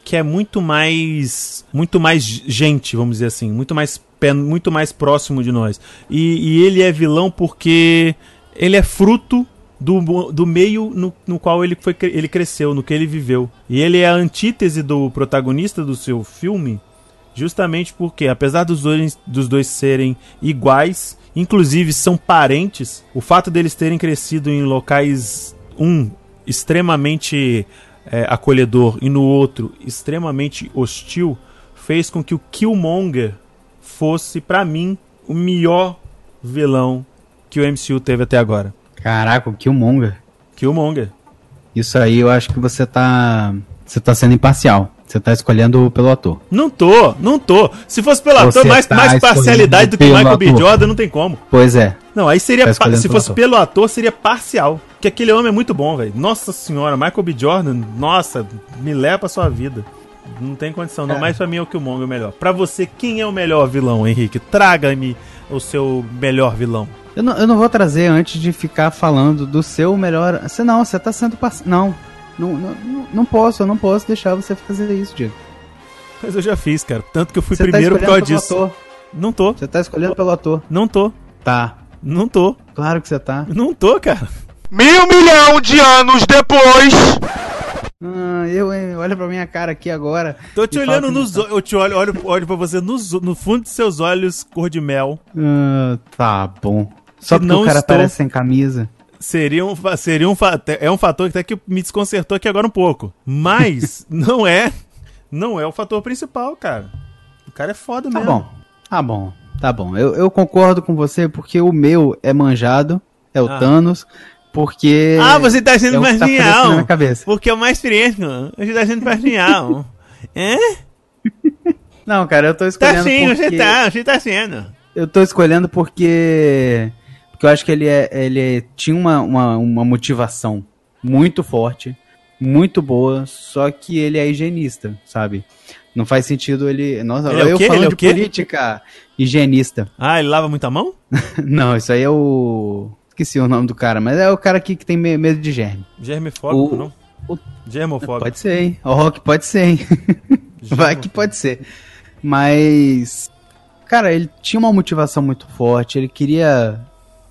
que é muito mais muito mais gente, vamos dizer assim, muito mais muito mais próximo de nós. E, e ele é vilão porque ele é fruto do, do meio no, no qual ele, foi, ele cresceu, no que ele viveu. E ele é a antítese do protagonista do seu filme, justamente porque, apesar dos dois, dos dois serem iguais, inclusive são parentes, o fato deles terem crescido em locais, um, extremamente é, acolhedor e no outro, extremamente hostil, fez com que o Killmonger fosse, pra mim, o melhor vilão que o MCU teve até agora. Caraca, o Killmonger. Killmonger. Isso aí eu acho que você tá. Você tá sendo imparcial. Você tá escolhendo pelo ator. Não tô, não tô. Se fosse pelo ator, Você mais, tá mais parcialidade do que Michael B. ator. Jordan, não tem como. Pois é. Não, aí seria. Tá se pelo fosse ator. pelo ator, seria parcial. Porque aquele homem é muito bom, velho. Nossa senhora, Michael B. Jordan, nossa, me leva pra sua vida. Não tem condição, não. É. Mas pra mim é o Killmonger o melhor. Pra você, quem é o melhor vilão, Henrique? Traga-me o seu melhor vilão. Eu não, eu não vou trazer antes de ficar falando do seu melhor. Você não, você tá sendo parcial. Não. Não, não, não- posso, eu não posso deixar você fazer isso, Diego. Mas eu já fiz, cara. Tanto que eu fui Você primeiro tá por causa escolhendo disso. pelo ator. Não tô, Você tá escolhendo pelo ator. não tô, Tá. não tô, Claro que você tá. não tô, cara. Mil milhão de anos depois. Eu, hein? Olha pra minha cara aqui agora. Tô te olhando nos olhos. Eu te olho, olho, olho pra você nos- no fundo de seus olhos, cor de mel. Ah, tá bom. Só Que porque não o cara estou- aparece sem camisa. Seria um, seria um é um fator que até que me desconcertou aqui agora um pouco. Mas não é, não é o fator principal, cara. O cara é foda Tá mesmo. bom. Tá bom. Tá bom. Eu, eu concordo com você porque o meu é manjado. É o Ah. Thanos. Porque. Ah, você tá sendo é que tá na cabeça. Porque é o mais experiente, mano. Você tá sendo marginal. é? Não, cara, eu tô Tá escolhendo. sim, porque... você tá, você tá sendo. Eu tô escolhendo porque. Porque eu acho que ele, é, ele tinha uma, uma, uma motivação muito forte, muito boa, só que ele é higienista, sabe? Não faz sentido ele. Nossa, Ele é eu Ele é de política. Higienista. Ah, ele lava muita mão? Não, isso aí é o. Esqueci o nome do cara, mas é o cara aqui que tem me- medo de germe. Germifóbico, O- não? o- Germofóbico. Pode ser, hein? O Rock pode ser, hein? Vai que pode ser. Mas. Cara, ele tinha uma motivação muito forte. Ele queria,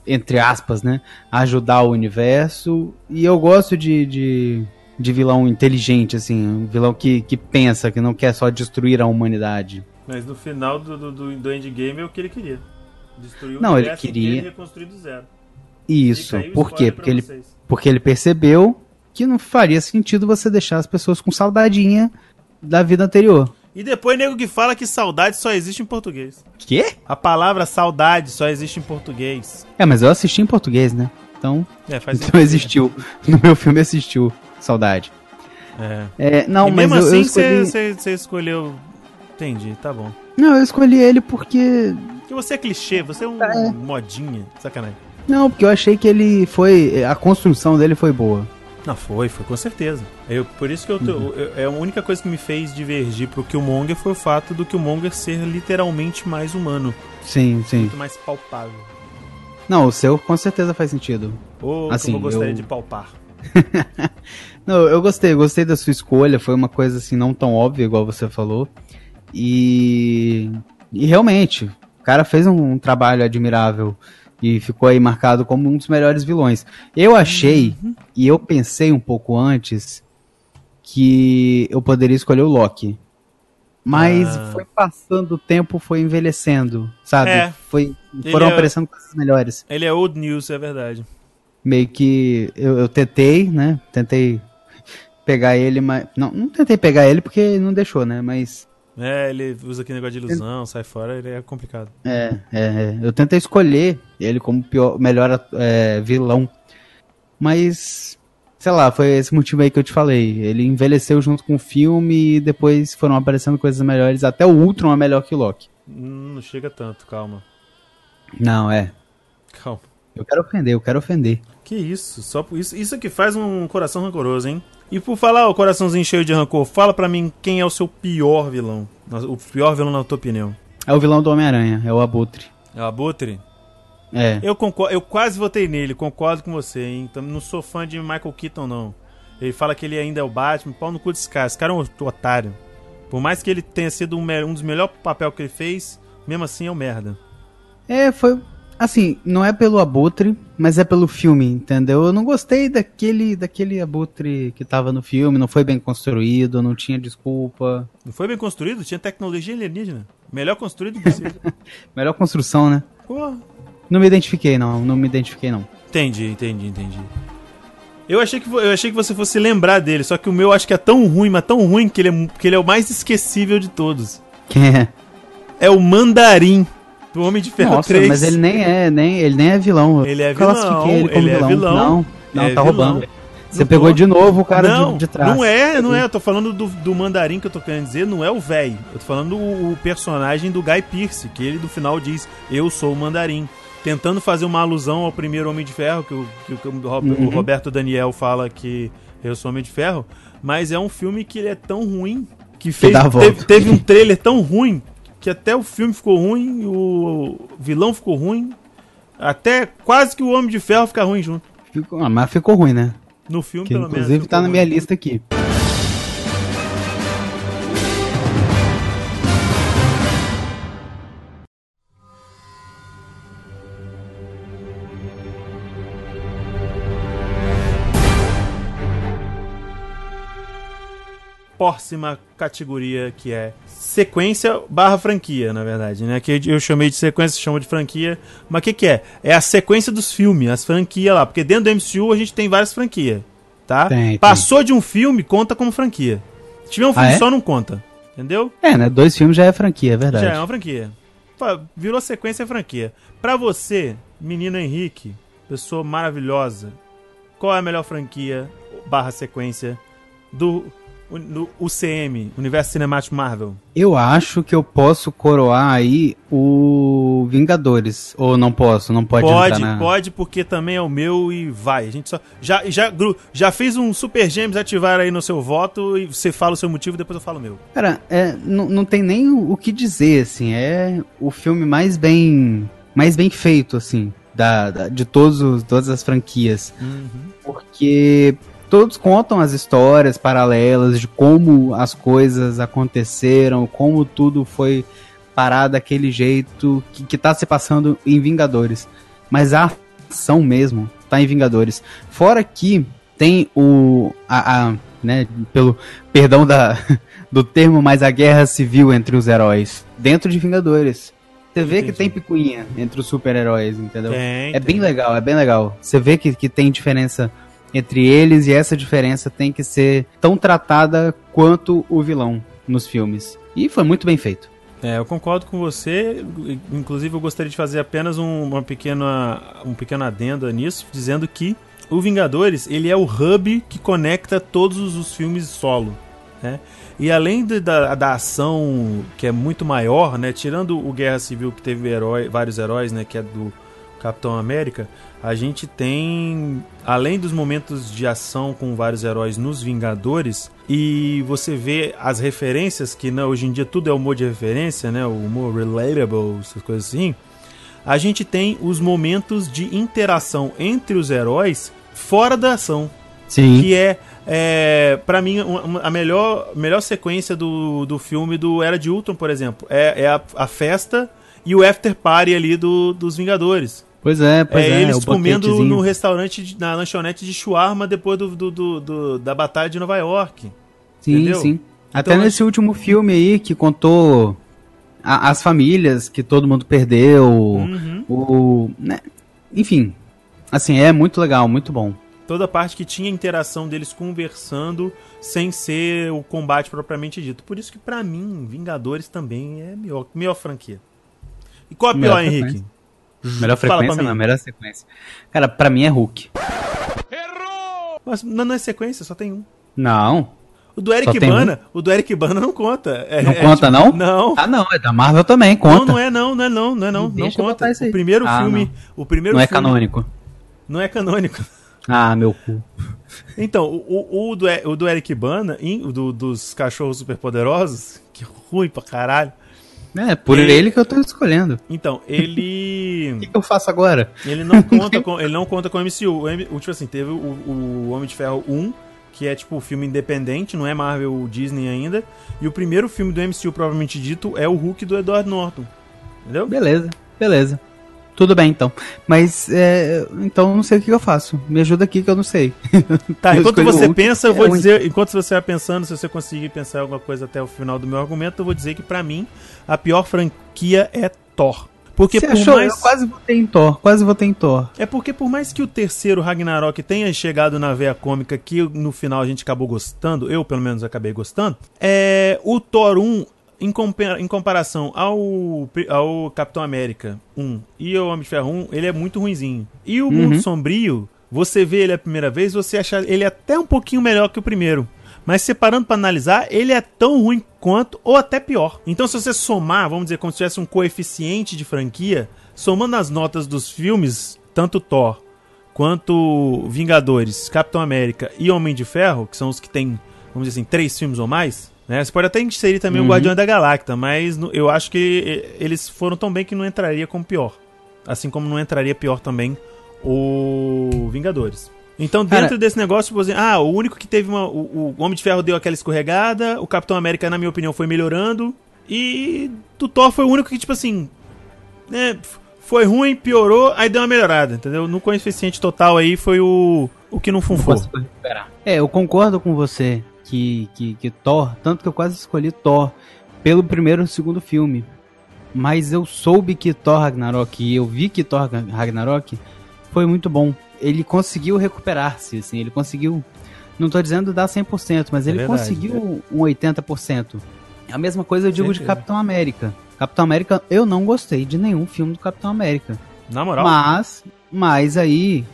entre aspas, né? Ajudar o universo. E eu gosto de, de, de vilão inteligente, assim. Um vilão que, que pensa, que não quer só destruir a humanidade. Mas no final do, do, do, endgame é o que ele queria. Destruir o Não, ele universo queria- e reconstruir do zero. Isso. O Por quê? Porque ele, vocês. porque ele percebeu que não faria sentido você deixar as pessoas com saudadinha da vida anterior. E depois nego que fala que saudade só existe em português. Quê? A palavra saudade só existe em português. É, mas eu assisti em português, né? Então, É, faz então existiu. No meu filme existiu. Saudade. É. É, não, e mas mesmo eu, assim escolhi... você escolheu. Entendi, tá bom. Não, eu escolhi ele porque... Porque você é clichê, você é um modinha. Sacanagem. Não, porque eu achei que ele foi... A construção dele foi boa. Não, foi, foi com certeza. Eu, por isso que eu, tô, Uhum. eu- é a única coisa que me fez divergir pro Killmonger foi o fato do Killmonger ser literalmente mais humano, Sim, sim. muito mais palpável. Não, o seu com certeza faz sentido. Ou Assim, como eu gostaria eu- de palpar. Não, eu gostei, gostei da sua escolha. Foi uma coisa assim, não tão óbvia, igual você falou. E. E realmente, o cara fez um, um trabalho admirável. E ficou aí marcado como um dos melhores vilões. Eu achei, e eu pensei um pouco antes, que eu poderia escolher o Loki. Mas Ah. foi passando o tempo, foi envelhecendo, sabe? É. Foi, foram Ele é- aparecendo coisas melhores Ele é old news, é verdade. meio que eu, eu tentei, né? Tentei pegar ele, mas. Não, não tentei pegar ele porque não deixou, né? Mas. É, ele usa aquele negócio de ilusão, sai fora, ele é complicado. É, é, é, eu tentei escolher ele como pior, melhor é, vilão. Mas. Sei lá, foi esse motivo aí que eu te falei. Ele envelheceu junto com o filme e depois foram aparecendo coisas melhores. Até o Ultron é melhor que o Loki. Hum, Não chega tanto, calma. Não, é. Calma. Eu quero ofender, eu quero ofender. Que isso, só por isso, isso que faz um coração rancoroso, hein? E por falar o coraçãozinho cheio de rancor, fala pra mim quem é o seu pior vilão. O pior vilão na tua opinião. É o vilão do Homem-Aranha, é o Abutre. É o Abutre? É. Eu concordo, eu quase votei nele, concordo com você, hein? Não sou fã de Michael Keaton, não. Ele fala que ele ainda é o Batman, pau no cu desse cara. Esse cara é um otário. Por mais que ele tenha sido um, um dos melhores papéis que ele fez, mesmo assim é um merda. É, foi. Assim, não é pelo abutre, mas é pelo filme, entendeu? Eu não gostei daquele, daquele abutre que tava no filme, não foi bem construído, não tinha desculpa. Não foi bem construído? Tinha tecnologia alienígena. Melhor construído possível. Melhor construção, né? Porra. Não me identifiquei, não, não me identifiquei, não. Entendi, entendi, entendi. Eu achei, que, eu achei que você fosse lembrar dele, só que o meu acho que é tão ruim, mas tão ruim que ele é, que ele é o mais esquecível de todos. Quem é? É o Mandarim, do Homem de Ferro Nossa, 3. mas ele nem é, nem, ele nem é vilão. Ele é vilão, ele ele é vilão. Não, não, É tá vilão. roubando. Você Não pegou tô. de novo o cara não, de, de trás. não é, não é. Eu tô falando do, do mandarim que eu tô querendo dizer, não é o velho. Eu tô falando o, o personagem do Guy Pearce, que ele no final diz: Eu sou o mandarim. Tentando fazer uma alusão ao primeiro Homem de Ferro, que o, que o- que o Uhum. o Roberto Daniel fala que eu sou Homem de Ferro. Mas é um filme que ele é tão ruim que fez, volta. teve, teve um trailer tão ruim que até o filme ficou ruim, o vilão ficou ruim, até quase que o Homem de Ferro fica ruim junto. Ficou- ah, mas ficou ruim, né? No filme, Que pelo menos. inclusive tá na minha lista aqui. Próxima categoria que é sequência barra franquia, na verdade, né? Que eu chamei de sequência, chama de franquia. Mas o que, que é? É a sequência dos filmes, as franquias lá. Porque dentro do MCU a gente tem várias franquias, tá? Tem, tem. Passou de um filme, conta como franquia. Se tiver um filme Ah, é? só, não conta. Entendeu? É, né? Dois filmes já é franquia, é verdade. Já é uma franquia. Virou sequência é franquia. Pra você, menino Henrique, pessoa maravilhosa, qual é a melhor franquia barra sequência do, do UCM, Universo Cinemático Marvel? Eu acho que eu posso coroar aí o Vingadores. Ou não posso, não pode Pode, na... pode, porque também é o meu e vai. A gente só. Já, já, já fiz um Super Gêmeos ativar aí no seu voto e você fala o seu motivo depois eu falo o meu. Cara, é, não, não tem nem o, o que dizer, assim. É o filme mais bem, mais bem feito, assim, da, da- de todos os, todas as franquias. Porque todos contam as histórias paralelas de como as coisas aconteceram, como tudo foi parar daquele jeito que, que tá se passando em Vingadores. Mas a ação mesmo tá em Vingadores. Fora que tem o. A, a- né, pelo perdão da, do termo, mas a guerra civil entre os heróis dentro de Vingadores. Você vê que Entendi. tem picuinha entre os super-heróis, entendeu? Tem, É tem. bem legal, é bem legal. Você vê que, que tem diferença entre eles e essa diferença tem que ser tão tratada quanto o vilão nos filmes. E foi muito bem feito. É, eu concordo com você. Inclusive, eu gostaria de fazer apenas um, uma pequena, um pequeno adendo nisso, dizendo que o Vingadores ele é o hub que conecta todos os- filmes solo. Né? E além de- da, da ação que é muito maior, né? tirando o Guerra Civil que teve herói, vários heróis, né? que é do Capitão América, a gente tem, além dos momentos de ação com vários heróis nos Vingadores, e você vê as referências, que né, hoje em dia tudo é humor de referência, né? O humor relatable, essas coisas assim. A gente tem os momentos de interação entre os heróis fora da ação. Sim. Que é, é para mim, uma- a melhor, melhor sequência do, do filme do Era de Ultron, por exemplo. É, é a, a festa e o after party ali do, dos Vingadores. Pois é, pois é, é. eles comendo no restaurante, de- na lanchonete de shawarma depois do, do- do- do- da batalha de Nova York. Sim, entendeu? sim. Até Então, nesse último filme aí que contou a- as famílias que todo mundo perdeu, Uhum. o, né? enfim, assim é muito legal, muito bom. Toda a parte que tinha interação deles conversando sem ser o combate propriamente dito. Por isso que pra mim, Vingadores também é melhor, melhor franquia. E qual a pior, Melhor Henrique? Melhor frequência, não, melhor sequência. Cara, pra mim é Hulk. Mas não, não é sequência, só tem um. Não, O do Eric Bana, o do Eric Bana não conta. É- não é conta tipo- não? Não. Ah não, é da Marvel também, conta. Não, não é não, não é não, não é não, não Deixa conta. O primeiro Ah, filme, não. o primeiro Não é canônico. não é canônico. Ah, meu cu. Então, o, o, o do, o do Eric Bana, do- dos cachorros superpoderosos, que ruim pra caralho. É, por Ele- ele que eu tô escolhendo. Então, ele O que, que eu faço agora? ele não conta com ele não conta com o MCU. O, M- o tipo assim, teve o, o Homem de Ferro 1, que é tipo um filme independente, não é Marvel Disney ainda, e o primeiro filme do MCU propriamente dito é o Hulk do Edward Norton. Entendeu? Beleza, beleza. Tudo bem então. Mas, é, então não sei o que eu faço. Me ajuda aqui que eu não sei. Tá, enquanto você pensa, eu é vou único. dizer, enquanto você vai pensando, se você conseguir pensar alguma coisa até o final do meu argumento, eu vou dizer que pra mim a pior franquia é Thor. Porque Você por achou? mais Eu quase votei em Thor, quase votei em Thor. É porque por mais que o terceiro Ragnarok tenha chegado na veia cômica que no final a gente acabou gostando, eu pelo menos acabei gostando, é o Thor 1 em, em comparação ao, ao Capitão América 1 e ao Homem de Ferro 1, ele é muito ruinzinho. E o Mundo Sombrio, você vê ele a primeira vez, você acha ele até um pouquinho melhor que o primeiro. Mas separando pra analisar, ele é tão ruim quanto ou até pior. Então se você somar, vamos dizer, como se tivesse um coeficiente de franquia, somando as notas dos filmes, tanto Thor quanto Vingadores, Capitão América e Homem de Ferro, que são os que tem, vamos dizer assim, três filmes ou mais, né? Você pode até inserir também o Guardião da Galacta, mas no- eu acho que eles foram tão bem que não entraria como pior. Assim como não entraria pior também o Vingadores. Então, dentro Cara- desse negócio, tipo assim, ah, o único que teve uma. O, o Homem de Ferro deu aquela escorregada, o Capitão América, na minha opinião, foi melhorando. E do Thor foi o único que, tipo assim. Né, foi ruim, piorou, aí deu uma melhorada, entendeu? No coeficiente total aí foi o, o que não funfou. É, eu concordo com você que, que, que Thor, tanto que eu quase escolhi Thor pelo primeiro e segundo filme. Mas eu soube que Thor Ragnarok, e eu vi que Thor Ragnarok foi muito bom. Ele conseguiu recuperar-se, assim, ele conseguiu. Não tô dizendo dar 100%, mas É ele verdade, conseguiu um 80%. A mesma coisa eu digo de. Capitão América. Capitão América, eu não gostei de nenhum filme do Capitão América. Na moral, Mas, mas aí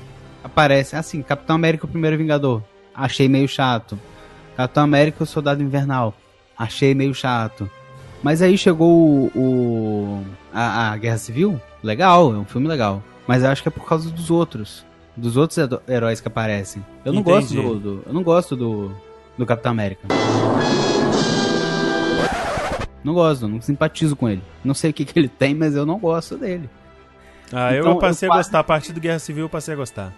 aparece assim, Capitão América o primeiro Vingador, achei meio chato. Capitão América o Soldado Invernal, achei meio chato. Mas aí chegou o, o- a, a Guerra Civil, legal, é um filme legal. Mas eu acho que é por causa dos outros, dos outros heróis que aparecem. Eu não gosto Entendi. do, do- eu não gosto do, do Capitão América. Não gosto, não simpatizo com ele. Não sei o que, que ele tem, mas eu não gosto dele. ah, eu então, passei eu a gostar. A partir do Guerra Civil eu passei a gostar.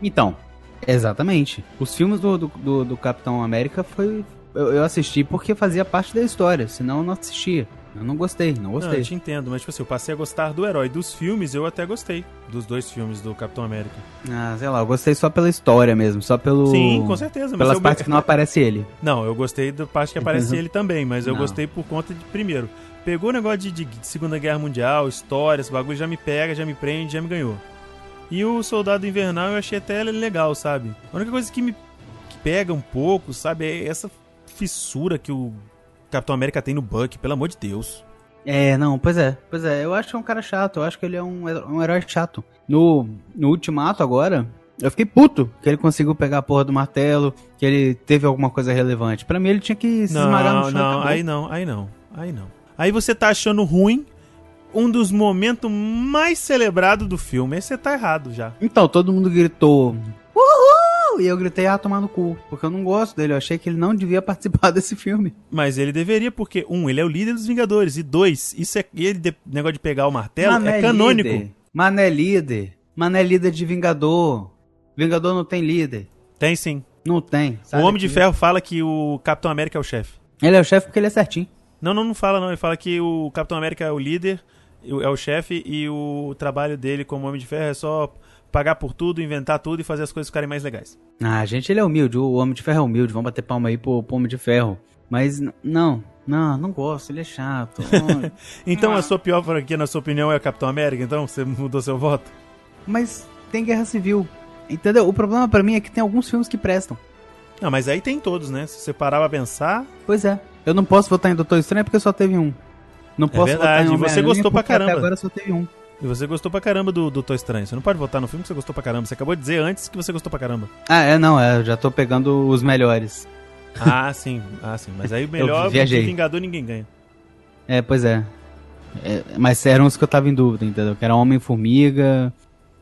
Então, exatamente. Os filmes do, do, do- do Capitão América foi. Eu, eu assisti porque fazia parte da história, senão eu não assistia. Eu não gostei, não Não, gostei. eu te entendo, mas tipo assim, eu passei a gostar do herói. Dos filmes, eu até gostei. Dos dois filmes do Capitão América. Ah, sei lá, eu gostei só pela história mesmo, só pelo. Sim, com certeza. Mas Pelas eu... partes que não aparece ele. Não, eu gostei da parte que aparece Uhum. ele também, mas eu Não. gostei por conta de, primeiro, pegou o negócio de, de Segunda Guerra Mundial, história, esse bagulho já me pega, já me prende, já me ganhou. E o Soldado Invernal eu achei até legal, sabe? A única coisa que me pega um pouco, sabe, é essa fissura que o Capitão América tem no Buck, pelo amor de Deus. É, não, pois é, pois é. Eu acho que é um cara chato, eu acho que ele é um, um herói chato. No, no Ultimato agora, eu fiquei puto que ele conseguiu pegar a porra do martelo, que ele teve alguma coisa relevante. Pra mim ele tinha que se esmagar no Não, chão. não, acabou. aí não, aí não, aí não. Aí você tá achando ruim um dos momentos mais celebrados do filme. Você tá errado já. Então, todo mundo gritou Uhul! E eu gritei, ah, tomar no cu. Porque eu não gosto dele, eu achei que ele não devia participar desse filme. Mas ele deveria, porque, um, ele é o líder dos Vingadores. E dois, isso é. Ele, de- negócio de pegar o martelo Mané é canônico. Líder. Mané líder. Mané líder de Vingador. Vingador não tem líder. Tem sim. Não tem. o Homem de. Ferro fala que o Capitão América é o chefe. Ele é o chefe porque ele é certinho. Não, não, não fala não. Ele fala que o Capitão América é o líder, é o chefe, e o trabalho dele como Homem de Ferro é só pagar por tudo, inventar tudo e fazer as coisas ficarem mais legais. Ah, gente, ele é humilde. O Homem de Ferro é humilde. Vamos bater palma aí pro, pro Homem de Ferro. Mas, não. Não, não gosto. Ele é chato. Então a sua pior franquia, na sua opinião, é o Capitão América? Então você mudou seu voto? Mas tem Guerra Civil. Entendeu? O problema pra mim é que tem alguns filmes que prestam. Não, mas aí tem todos, né? Se você parar pra pensar, Pois é. Eu não posso votar em Doutor Estranho porque só teve um. Não posso verdade, votar em e você gostou pra porque até caramba. agora só teve um. e você gostou pra caramba do Doutor Estranho. Você não pode votar no filme que você gostou pra caramba. Você acabou de dizer antes que você gostou pra caramba. Ah, é, não, é, eu já tô pegando os melhores. Ah, sim. Ah, sim. Mas aí o melhor viajei. Vingador ninguém ganha. É, pois é. É, mas eram os que eu tava em dúvida, entendeu? Que era Homem-Formiga.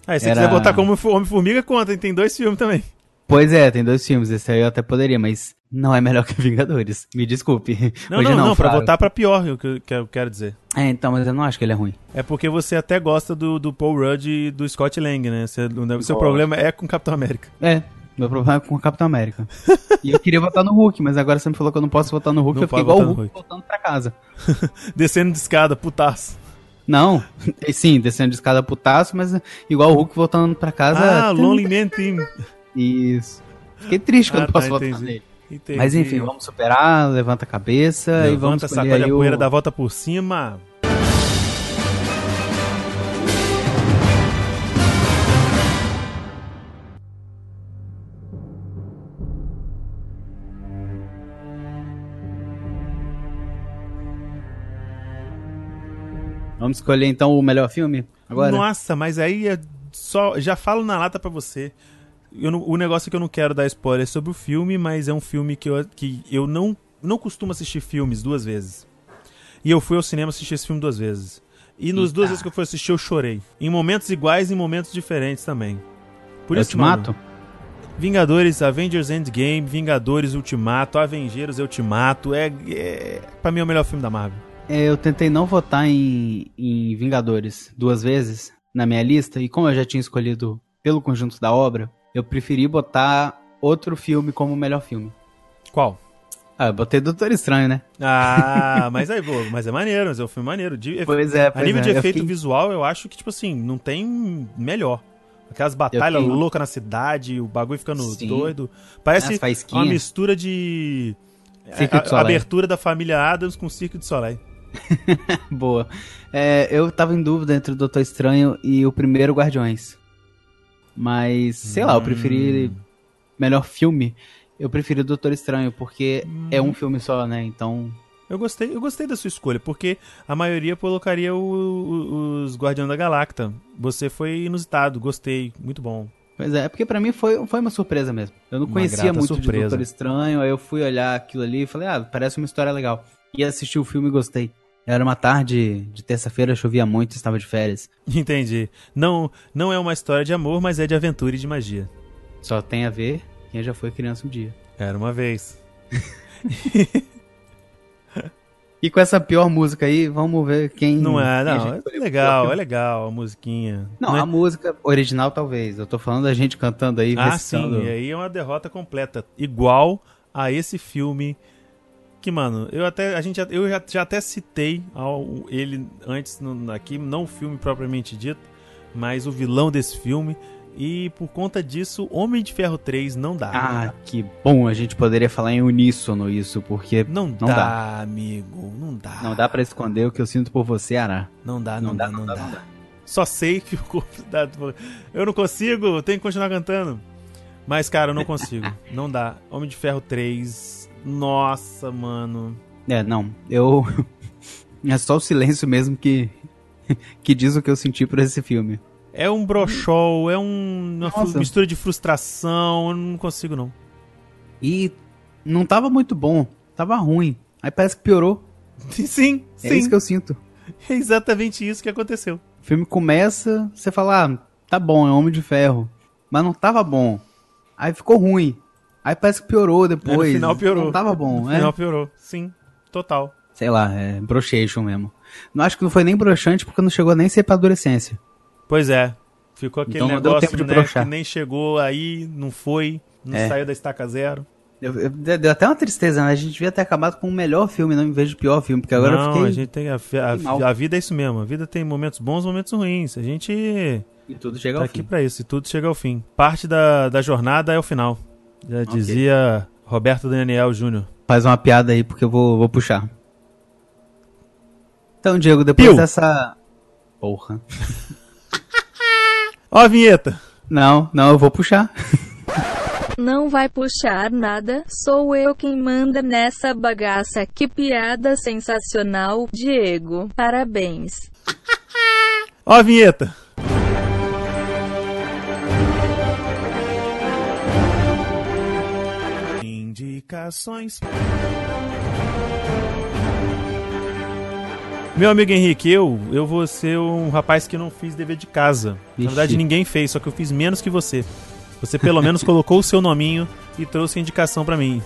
Ah, e se você Era- quiser botar como Homem-Formiga, conta. Tem dois filmes também. Pois é, tem dois filmes, esse aí eu até poderia, mas não é melhor que Vingadores. Me desculpe. Não, Hoje não, não, pra Fábio. votar pra pior, o que eu que eu quero dizer. É, então, mas eu não acho que ele é ruim. É porque você até gosta do, do Paul Rudd e do Scott Lang, né? Você- o seu problema é com o Capitão América. É, meu problema é com o Capitão América. e eu queria votar no Hulk, mas agora você me falou que eu não posso votar no Hulk, Não eu fiquei igual o Hulk no voltando pra casa. Descendo de escada, putaço. Não, e sim, descendo de escada putaço, mas igual o Hulk voltando pra casa. Ah, Lonely Man Team. Isso. Fiquei triste eu Ah, posso tá, votar entendi. nele. Entendi. Mas enfim, vamos superar, levanta a cabeça e vamos Levanta, escolher a poeira, o... dá a volta por cima. Vamos escolher então o melhor filme? Agora? Nossa, mas aí é só. Já falo na lata pra você. Eu não- o negócio é que eu não quero dar spoiler sobre o filme, mas é um filme que eu, que eu não, não costumo assistir filmes duas vezes. E eu fui ao cinema assistir esse filme duas vezes. E nos Eita. duas vezes que eu fui assistir, eu chorei. Em momentos iguais e em momentos diferentes também. Por É isso, Ultimato? mano, Vingadores, Avengers Endgame, Vingadores Ultimato, Avengers Ultimato. É, é. Pra mim é o melhor filme da Marvel. É, eu tentei não votar em, em Vingadores duas vezes na minha lista, e como eu já tinha escolhido pelo conjunto da obra, eu preferi botar outro filme como o melhor filme. Qual? Ah, eu botei Doutor Estranho, né? Ah, mas aí, pô, mas é maneiro, mas é um filme maneiro. De- Pois é, a pois nível é, de eu efeito fiquei- visual, eu acho que, tipo assim, não tem melhor. Aquelas batalhas tenho- loucas na cidade, o bagulho ficando Sim. doido. Parece uma mistura de. Cirque a- abertura da família Adams com Cirque de Soleil. Boa. É, eu tava em dúvida entre o Doutor Estranho e o primeiro Guardiões. Mas, sei lá, eu preferi. Melhor filme. Eu preferi o Doutor Estranho, porque é um filme só, né? Então. Eu gostei, eu gostei da sua escolha, porque a maioria colocaria o- o- os Guardiões da Galacta. Você foi inusitado, gostei, muito bom. Pois é, é porque pra mim foi, foi uma surpresa mesmo. Eu não Uma conhecia muito de surpresa. Doutor Estranho, aí eu fui olhar aquilo ali e falei, ah, parece uma história legal. E assisti o filme e gostei. Era uma tarde de terça-feira, chovia muito, estava de férias. Entendi. Não, não é uma história de amor, mas é de aventura e de magia. Só tem a ver quem já foi criança um dia. Era uma vez. E com essa pior música aí, vamos ver quem. Não é, não. É legal, é legal a musiquinha. Não, é- a música original talvez. Eu tô falando da gente cantando aí, Ah, sim, e aí é uma derrota completa. Igual a esse filme. Que, mano, eu até. A gente, já- eu já, já até citei ao, ele antes no, aqui, não o filme propriamente dito, mas o vilão desse filme. E por conta disso, Homem de Ferro 3 não dá. Ah, que bom, a gente poderia falar em uníssono isso, porque não, não dá, dá. amigo. Não dá. não dá pra esconder o que eu sinto por você, Ará. Não dá, não, Não dá, dá, não, dá, não dá. Só sei que o corpo dá. Eu não consigo, tenho que continuar cantando. Mas, cara, eu não consigo. não dá. Homem de Ferro 3. Nossa, mano. É, não, eu. é só o silêncio mesmo que. que diz o que eu senti por esse filme. É um brochol, é um, uma Nossa. mistura de frustração. Eu não consigo, não. E não tava muito bom, tava ruim. Aí parece que piorou. Sim, É sim. isso que eu sinto. É exatamente isso que aconteceu. O filme começa, você fala, ah, tá bom, é Homem de Ferro. Mas não tava bom. Aí ficou ruim. Aí parece que piorou depois. É, no final piorou. Não tava bom, No é. final piorou. Sim, total. Sei lá, é brochation mesmo. Não acho que não foi nem broxante porque não chegou nem ser pra adolescência. Pois é. Ficou aquele Então negócio né, que nem chegou aí, não foi, não É. saiu da estaca zero. Eu- eu- deu até uma tristeza, né? A gente devia ter acabado com o melhor filme, não em vez do pior filme, porque agora não, eu fiquei. a gente tem a, a, a vida é isso mesmo. A vida tem momentos bons, momentos ruins. A gente E tudo chega tá ao aqui fim. pra isso e tudo chega ao fim. Parte da, da jornada é o final. Já dizia Roberto Daniel Júnior. Faz uma piada aí, porque eu vou, vou puxar. Então, Diego, depois Piu. dessa. Porra. Ó a vinheta. Não, não, eu vou puxar. Não vai puxar nada, sou eu quem manda nessa bagaça. Que piada sensacional, Diego. Parabéns. Ó a vinheta. Indicações. Meu amigo Henrique, eu, eu vou ser um rapaz que não fiz dever de casa. Na Ixi. verdade, ninguém fez, só que eu fiz menos que você. Você pelo menos colocou o seu nominho e trouxe a indicação pra mim.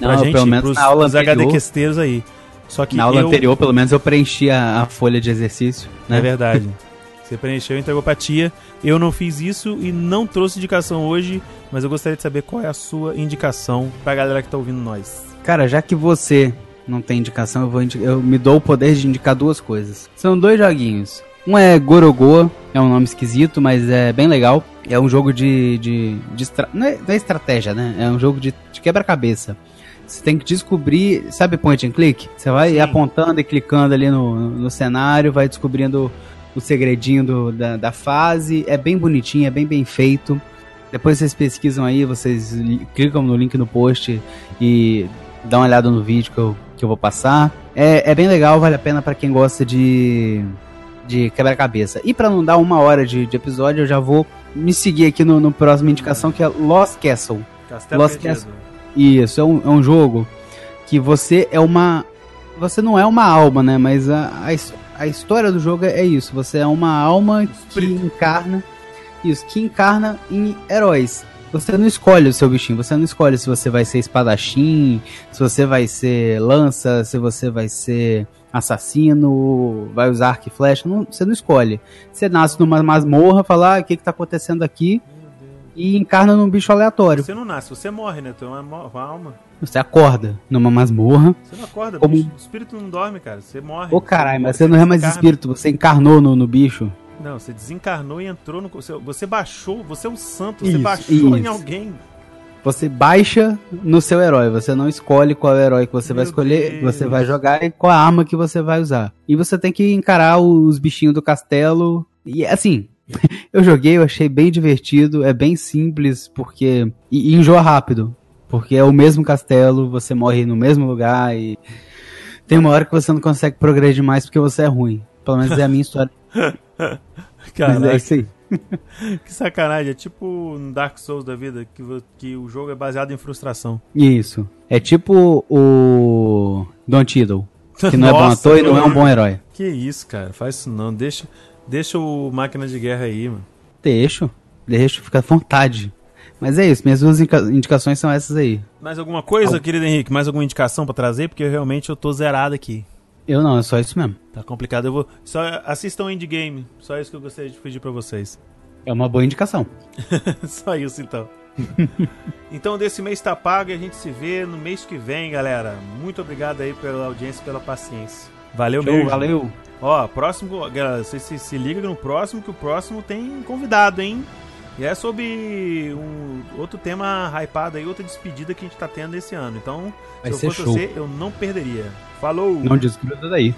Não, pra gente, pelo menos pros, na aula pros anterior- aí. Só que Na aula eu... anterior, pelo menos, eu preenchi a, a folha de exercício. Né? É verdade. Você preencheu e entregou pra tia. Eu não fiz isso e não trouxe indicação hoje, mas eu gostaria de saber qual é a sua indicação pra galera que tá ouvindo nós. Cara, já que você não tem indicação, eu, vou eu me dou o poder de indicar duas coisas. São dois joguinhos. Um é Gorogoa, é um nome esquisito, mas é bem legal. É um jogo de. de, de estra- não, é, não é estratégia, né? É um jogo de, de quebra-cabeça. Você tem que descobrir. Sabe point and click? Você vai Sim. apontando e clicando ali no, no cenário, vai descobrindo o segredinho do- da, da fase. É bem bonitinho, é bem bem feito. Depois vocês pesquisam aí, vocês li- clicam no link no post e dá uma olhada no vídeo que eu, que eu vou passar. É, é bem legal, vale a pena pra quem gosta de, de quebra-cabeça. E pra não dar uma hora de, de episódio, eu já vou me seguir aqui no, no próximo indicação que é Lost Castle. Castelo Lost Perdido. Castle. Isso, é um, é um jogo que você é uma. Você não é uma alma, né? Mas a, a, his- a história do jogo é isso. Você é uma alma que encarna. Isso, que encarna em heróis. Você não escolhe o seu bichinho, você não escolhe se você vai ser espadachim, se você vai ser lança, se você vai ser assassino, vai usar arco e flecha, não- você não escolhe. Você nasce numa masmorra, fala, ah, o que que tá acontecendo aqui? E encarna num bicho aleatório. Você não nasce, você morre, né? Tu é uma, uma alma. Você acorda numa masmorra. Você não acorda, Como- bicho. O espírito não dorme, cara. Você morre. Ô caralho, mas Você você não é mais espírito, você encarnou no, no bicho. Não, você desencarnou e entrou no. Você, você baixou, você é um santo, você Isso, baixou em isso. alguém. Você baixa no seu herói, você não escolhe qual herói que você vai Meu escolher, Deus. você vai jogar e qual a arma que você vai usar. E você tem que encarar os bichinhos do castelo. E assim, eu joguei, eu achei bem divertido, é bem simples, porque. E, e enjoa rápido. Porque é o mesmo castelo, você morre no mesmo lugar e. Tem uma hora que você não consegue progredir mais porque você é ruim. Pelo menos é a minha história. Mas é Caraca, isso aí. que sacanagem. É tipo no Dark Souls da vida, que, que o jogo é baseado em frustração. Isso. É tipo o Don Tiddle. Que não é bom Nossa, ator e não é um bom herói. Que isso, cara. Faz isso não. Deixa, deixa o máquina de guerra aí, mano. Deixo. Deixo, fica à vontade. Mas é isso, minhas duas indica- indicações são essas aí. Mais alguma coisa, querido Henrique? Mais alguma indicação pra trazer? Porque eu, realmente eu tô zerado aqui. Eu não, é só isso mesmo. Tá complicado. Eu vou. Só assistam Endgame. Só isso que eu gostaria de pedir pra vocês. É uma boa indicação. Só isso então. então, desse mês tá pago e a gente se vê no mês que vem, galera. Muito obrigado aí pela audiência e pela paciência. Valeu Show, mesmo. valeu. Ó, próximo, galera, você se, se liga no próximo, que o próximo tem convidado, hein? E é sobre um outro tema hypado aí, outra despedida que a gente tá tendo esse ano. Então, Vai se eu fosse show. você, eu não perderia. Falou! Não desgruda daí.